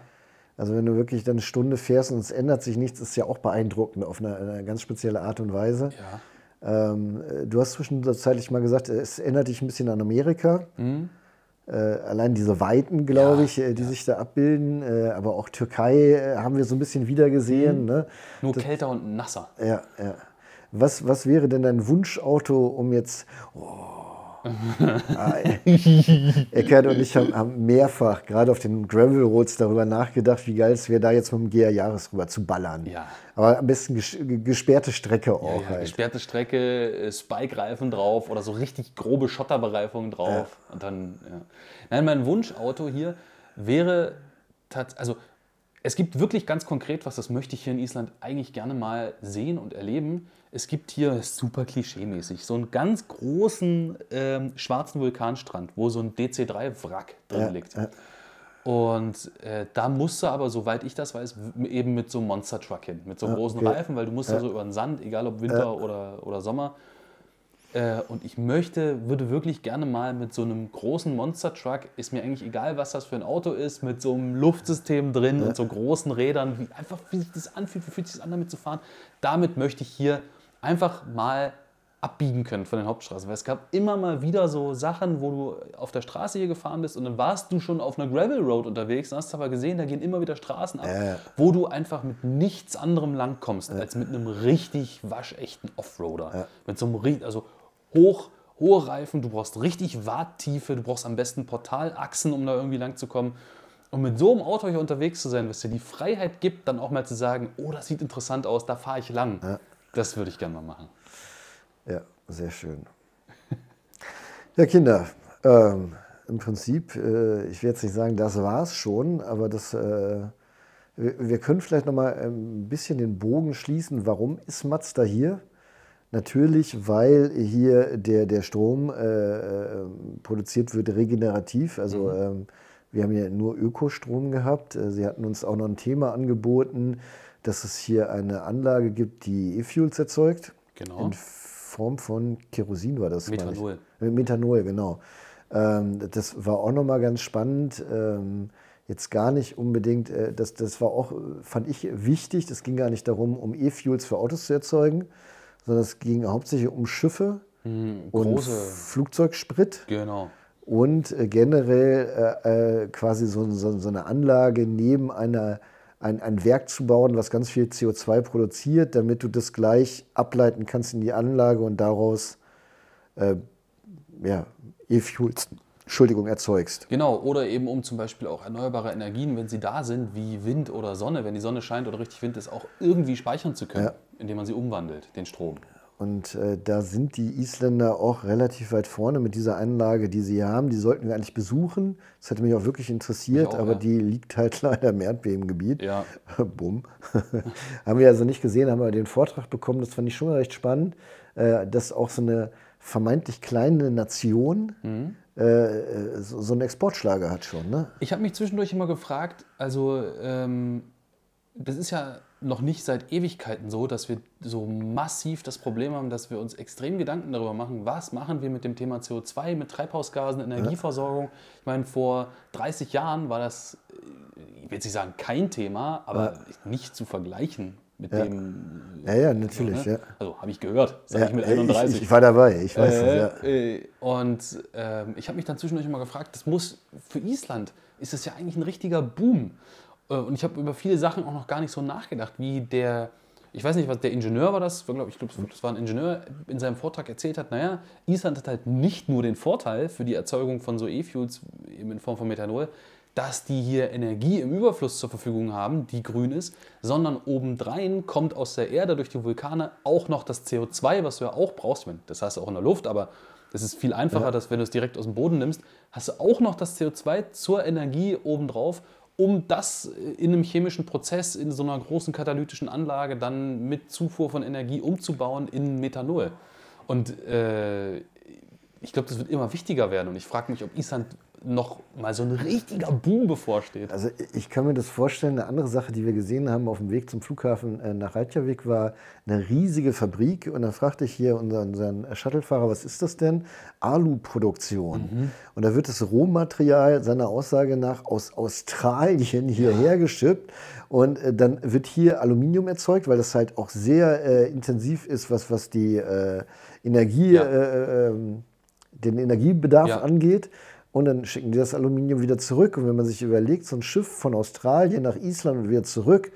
Also wenn du wirklich dann eine Stunde fährst und es ändert sich nichts, ist ja auch beeindruckend auf eine, eine ganz spezielle Art und Weise. ja. Ähm, äh, du hast zwischenzeitlich mal gesagt, es erinnert dich ein bisschen an Amerika. Äh, allein diese Weiten, glaube Mhm. Ja, ich, äh, die sich da abbilden. Äh, aber auch Türkei äh, haben wir so ein bisschen wieder gesehen. Mhm. Ne? Nur kälter und nasser. Ja, ja. Was, was wäre denn dein Wunschauto, um jetzt. Oh. Eckert und ich haben, haben mehrfach, gerade auf den Gravel Roads, darüber nachgedacht, wie geil es wäre, da jetzt mit dem GR Jahres rüber zu ballern. Ja. Aber am besten ges gesperrte Strecke auch Ja, ja, halt. gesperrte Strecke, äh, Spike-Reifen drauf oder so richtig grobe Schotterbereifung drauf. Und dann. Nein, mein Wunschauto hier wäre tatsächlich, also es gibt wirklich ganz konkret was, das möchte ich hier in Island eigentlich gerne mal sehen und erleben. Es gibt hier, super klischeemäßig, so einen ganz großen ähm, schwarzen Vulkanstrand, wo so ein DC-3-Wrack drin Ja, liegt. ja. Und äh, da musst du aber, soweit ich das weiß, eben mit so einem Monster Truck hin, mit so großen okay. Reifen, weil du musst da so über den Sand, egal ob Winter oder, oder Sommer. Äh, und ich möchte, würde wirklich gerne mal mit so einem großen Monster Truck, ist mir eigentlich egal, was das für ein Auto ist, mit so einem Luftsystem drin und so großen Rädern, wie, einfach wie sich das anfühlt, wie fühlt sich das an, damit zu fahren. Damit möchte ich hier einfach mal abbiegen können von den Hauptstraßen. Weil es gab immer mal wieder so Sachen, wo du auf der Straße hier gefahren bist und dann warst du schon auf einer Gravel Road unterwegs, dann hast du aber gesehen, da gehen immer wieder Straßen ab, Ja. wo du einfach mit nichts anderem langkommst, als mit einem richtig waschechten Offroader. Mit so einem, also hoch, hohe Reifen, du brauchst richtig Warttiefe, du brauchst am besten Portalachsen, um da irgendwie lang zu kommen. Und mit so einem Auto hier unterwegs zu sein, was dir die Freiheit gibt, dann auch mal zu sagen, oh, das sieht interessant aus, da fahre ich lang. Das würde ich gerne mal machen. Ja, sehr schön. Ja, Kinder, ähm, im Prinzip, äh, ich werde jetzt nicht sagen, das war es schon, aber das, äh, wir, wir können vielleicht noch mal ein bisschen den Bogen schließen. Warum ist Mazda hier? Natürlich, weil hier der, der Strom äh, äh, produziert wird regenerativ. Also ähm, wir haben ja nur Ökostrom gehabt. Äh, Sie hatten uns auch noch ein Thema angeboten, dass es hier eine Anlage gibt, die E-Fuels erzeugt. Genau. In Form von Kerosin war das. Methanol. Äh, Methanol, genau. Ähm, das war auch nochmal ganz spannend. Ähm, jetzt gar nicht unbedingt, äh, das, das war auch, fand ich, wichtig. Das ging gar nicht darum, um E-Fuels für Autos zu erzeugen, sondern es ging hauptsächlich um Schiffe und große- Flugzeugsprit Genau. und äh, generell äh, äh, quasi so, so, so eine Anlage neben einer, ein, ein Werk zu bauen, was ganz viel CO2 produziert, damit du das gleich ableiten kannst in die Anlage und daraus äh, ja, E-Fuels Entschuldigung, erzeugst. Genau, oder eben um zum Beispiel auch erneuerbare Energien, wenn sie da sind, wie Wind oder Sonne, wenn die Sonne scheint oder richtig Wind ist, auch irgendwie speichern zu können, Ja. indem man sie umwandelt, den Strom. Und äh, da sind die Isländer auch relativ weit vorne mit dieser Anlage, die sie haben. Die sollten wir eigentlich besuchen. Das hätte mich auch wirklich interessiert, auch, aber ja. die liegt halt leider im Erdbebengebiet. Ja. Bumm. haben wir also nicht gesehen, haben aber den Vortrag bekommen. Das fand ich schon recht spannend, äh, dass auch so eine vermeintlich kleine Nation Mhm. äh, so, so einen Exportschlager hat schon. Ne? Ich habe mich zwischendurch immer gefragt, also ähm, das ist ja noch nicht seit Ewigkeiten so, dass wir so massiv das Problem haben, dass wir uns extrem Gedanken darüber machen, was machen wir mit dem Thema CO2, mit Treibhausgasen, Energieversorgung. Ich meine, vor 30 Jahren war das, äh, ich will nicht sagen kein Thema, aber nicht zu vergleichen mit dem. Ja, ja, natürlich. ne? Ja. Also habe ich gehört, sage Ja, ich mit äh, 31. Ich, ich war dabei, ich weiß Äh, es, ja. äh, und ähm, ich habe mich dann zwischendurch immer gefragt, das muss für Island ist das ja eigentlich ein richtiger Boom. Äh, und ich habe über viele Sachen auch noch gar nicht so nachgedacht, wie der, ich weiß nicht, was der Ingenieur war das, glaub, ich glaube, das war ein Ingenieur, in seinem Vortrag erzählt hat, naja, Island hat halt nicht nur den Vorteil für die Erzeugung von so E-Fuels eben in Form von Methanol, dass die hier Energie im Überfluss zur Verfügung haben, die grün ist, sondern obendrein kommt aus der Erde durch die Vulkane auch noch das CO2, was du ja auch brauchst. Das du auch in der Luft, aber das ist viel einfacher, dass wenn du es direkt aus dem Boden nimmst, hast du auch noch das CO2 zur Energie obendrauf, um das in einem chemischen Prozess, in so einer großen katalytischen Anlage dann mit Zufuhr von Energie umzubauen in Methanol. Und äh, ich glaube, das wird immer wichtiger werden. Und ich frage mich, ob Island noch mal so ein richtiger Boom bevorsteht. Also ich kann mir das vorstellen. Eine andere Sache, die wir gesehen haben auf dem Weg zum Flughafen äh, nach Reykjavik, war eine riesige Fabrik. Und dann fragte ich hier unseren, unseren Shuttlefahrer, was ist das denn? Alu-Produktion. Und da wird das Rohmaterial seiner Aussage nach aus Australien hierher geschippt. Und äh, dann wird hier Aluminium erzeugt, weil das halt auch sehr äh, intensiv ist, was, was die äh, Energie, Ja. äh, ähm, den Energiebedarf Ja. angeht. Und dann schicken die das Aluminium wieder zurück. Und wenn man sich überlegt, so ein Schiff von Australien nach Island und wieder zurück,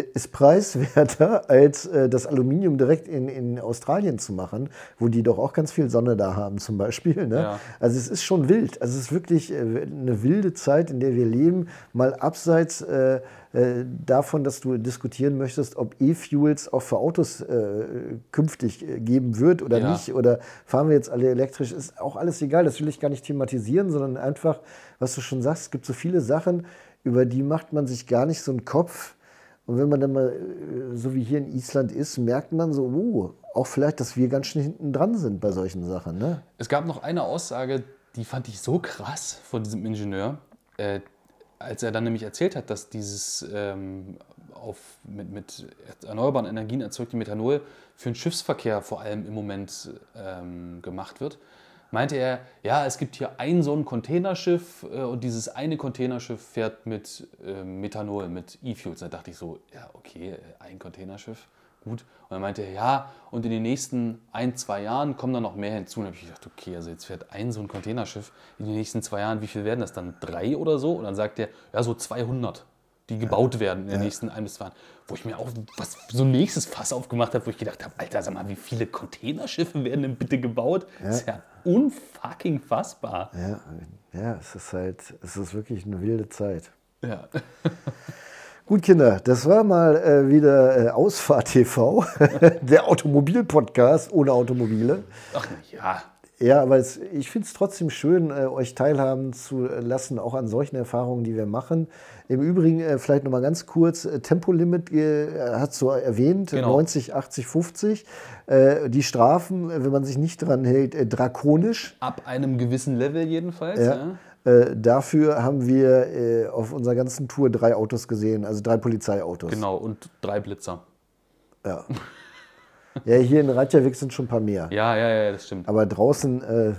ist preiswerter, als äh, das Aluminium direkt in, in Australien zu machen, wo die doch auch ganz viel Sonne da haben zum Beispiel. Ne? Ja. Also es ist schon wild. Also es ist wirklich äh, eine wilde Zeit, in der wir leben, mal abseits äh, äh, davon, dass du diskutieren möchtest, ob E-Fuels auch für Autos äh, künftig geben wird oder Ja. nicht oder fahren wir jetzt alle elektrisch, ist auch alles egal. Das will ich gar nicht thematisieren, sondern einfach, was du schon sagst, es gibt so viele Sachen, über die macht man sich gar nicht so einen Kopf. Und wenn man dann mal äh, so wie hier in Island ist, merkt man so, oh, auch vielleicht, dass wir ganz schön hinten dran sind bei solchen Sachen. Ne? Es gab noch eine Aussage, die fand ich so krass von diesem Ingenieur, äh, als er dann nämlich erzählt hat, dass dieses ähm, auf, mit, mit erneuerbaren Energien erzeugte Methanol für den Schiffsverkehr vor allem im Moment ähm, gemacht wird, meinte er, ja, es gibt hier ein so ein Containerschiff äh, und dieses eine Containerschiff fährt mit äh, Methanol, mit E-Fuels. Da dachte ich so, ja, okay, äh, ein Containerschiff, gut. Und dann meinte er, ja, und in den nächsten ein, zwei Jahren kommen da noch mehr hinzu. Und dann habe ich gedacht, okay, also jetzt fährt ein so ein Containerschiff in den nächsten zwei Jahren, wie viel werden das dann? Drei oder so? Und dann sagt er, ja, so 200, die gebaut werden in den nächsten ein bis zwei Jahren. Wo ich mir auch was so ein nächstes Fass aufgemacht habe, wo ich gedacht habe, Alter, sag mal, wie viele Containerschiffe werden denn bitte gebaut? Das ist ja unfucking fassbar. Ja, ja, es ist halt, es ist wirklich eine wilde Zeit. Ja. Gut, Kinder, das war mal äh, wieder äh, Ausfahrt TV, der Automobil-Podcast ohne Automobile. Ach ja. Ja, aber es, ich finde es trotzdem schön, äh, euch teilhaben zu lassen, auch an solchen Erfahrungen, die wir machen. Im Übrigen, äh, vielleicht nochmal ganz kurz, äh, Tempolimit äh, hat so erwähnt, Genau. 90, 80, 50. Äh, die Strafen, äh, wenn man sich nicht dran hält, äh, drakonisch. Ab einem gewissen Level jedenfalls. Ja. Ja. Äh, dafür haben wir äh, auf unserer ganzen Tour drei Autos gesehen, also drei Polizeiautos. Genau, und drei Blitzer. Ja. ja, hier in Reykjavik sind schon ein paar mehr. Ja, ja, ja, das stimmt. Aber draußen, äh,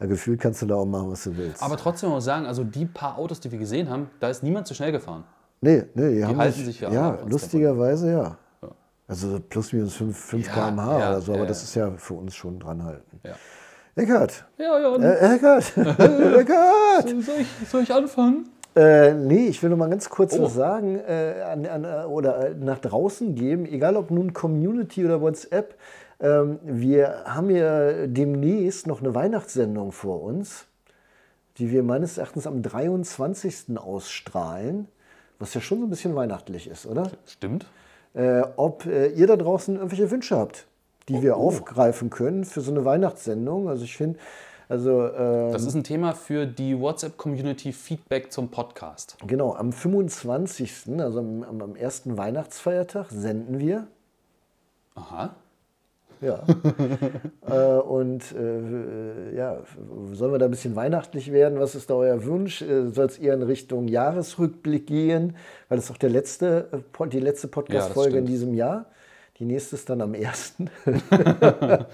ja, gefühlt kannst du da auch machen, was du willst. Aber trotzdem muss ich sagen, also die paar Autos, die wir gesehen haben, da ist niemand zu schnell gefahren. nee, nee, die, haben halten sich ja Ja, lustigerweise ja. Also plus minus 5, 5 Ja, km/h ja, oder so, aber das ist ja für uns schon dranhalten. Ja. Eckart, Ja, ja. äh, Eckart, Eckart! soll, ich, soll ich anfangen? Äh, nee, ich will noch mal ganz kurz Oh. was sagen äh, an, an, oder äh, nach draußen geben, egal ob nun Community oder WhatsApp. Ähm, wir haben ja demnächst noch eine Weihnachtssendung vor uns, die wir meines Erachtens am 23. ausstrahlen, was ja schon so ein bisschen weihnachtlich ist, oder? Stimmt. Äh, ob äh, ihr da draußen irgendwelche Wünsche habt, die wir aufgreifen können für so eine Weihnachtssendung. Also ich finde, also ähm, Das ist ein Thema für die WhatsApp-Community Feedback zum Podcast. genau, am 25., also am, am ersten Weihnachtsfeiertag senden wir. Aha. Ja. äh, und äh, ja, sollen wir da ein bisschen weihnachtlich werden? Was ist da euer Wunsch? Äh, Soll es eher in Richtung Jahresrückblick gehen? Weil das ist auch der letzte, äh, die letzte Podcast-Folge in stimmt. diesem Jahr. Die nächste ist dann am 1.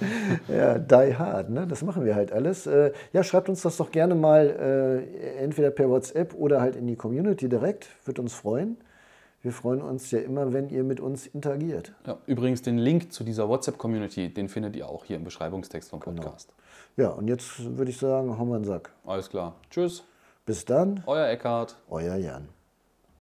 ja, die hard, ne? Das machen wir halt alles. Äh, ja, schreibt uns das doch gerne mal entweder per WhatsApp oder halt in die Community direkt. Würde uns freuen. Wir freuen uns ja immer, wenn ihr mit uns interagiert. Ja, übrigens, den Link zu dieser WhatsApp-Community, den findet ihr auch hier im Beschreibungstext vom Podcast. Ja, und jetzt würde ich sagen, hauen wir einen Sack. Alles klar. Tschüss. Bis dann, Euer Eckhard. euer Jan.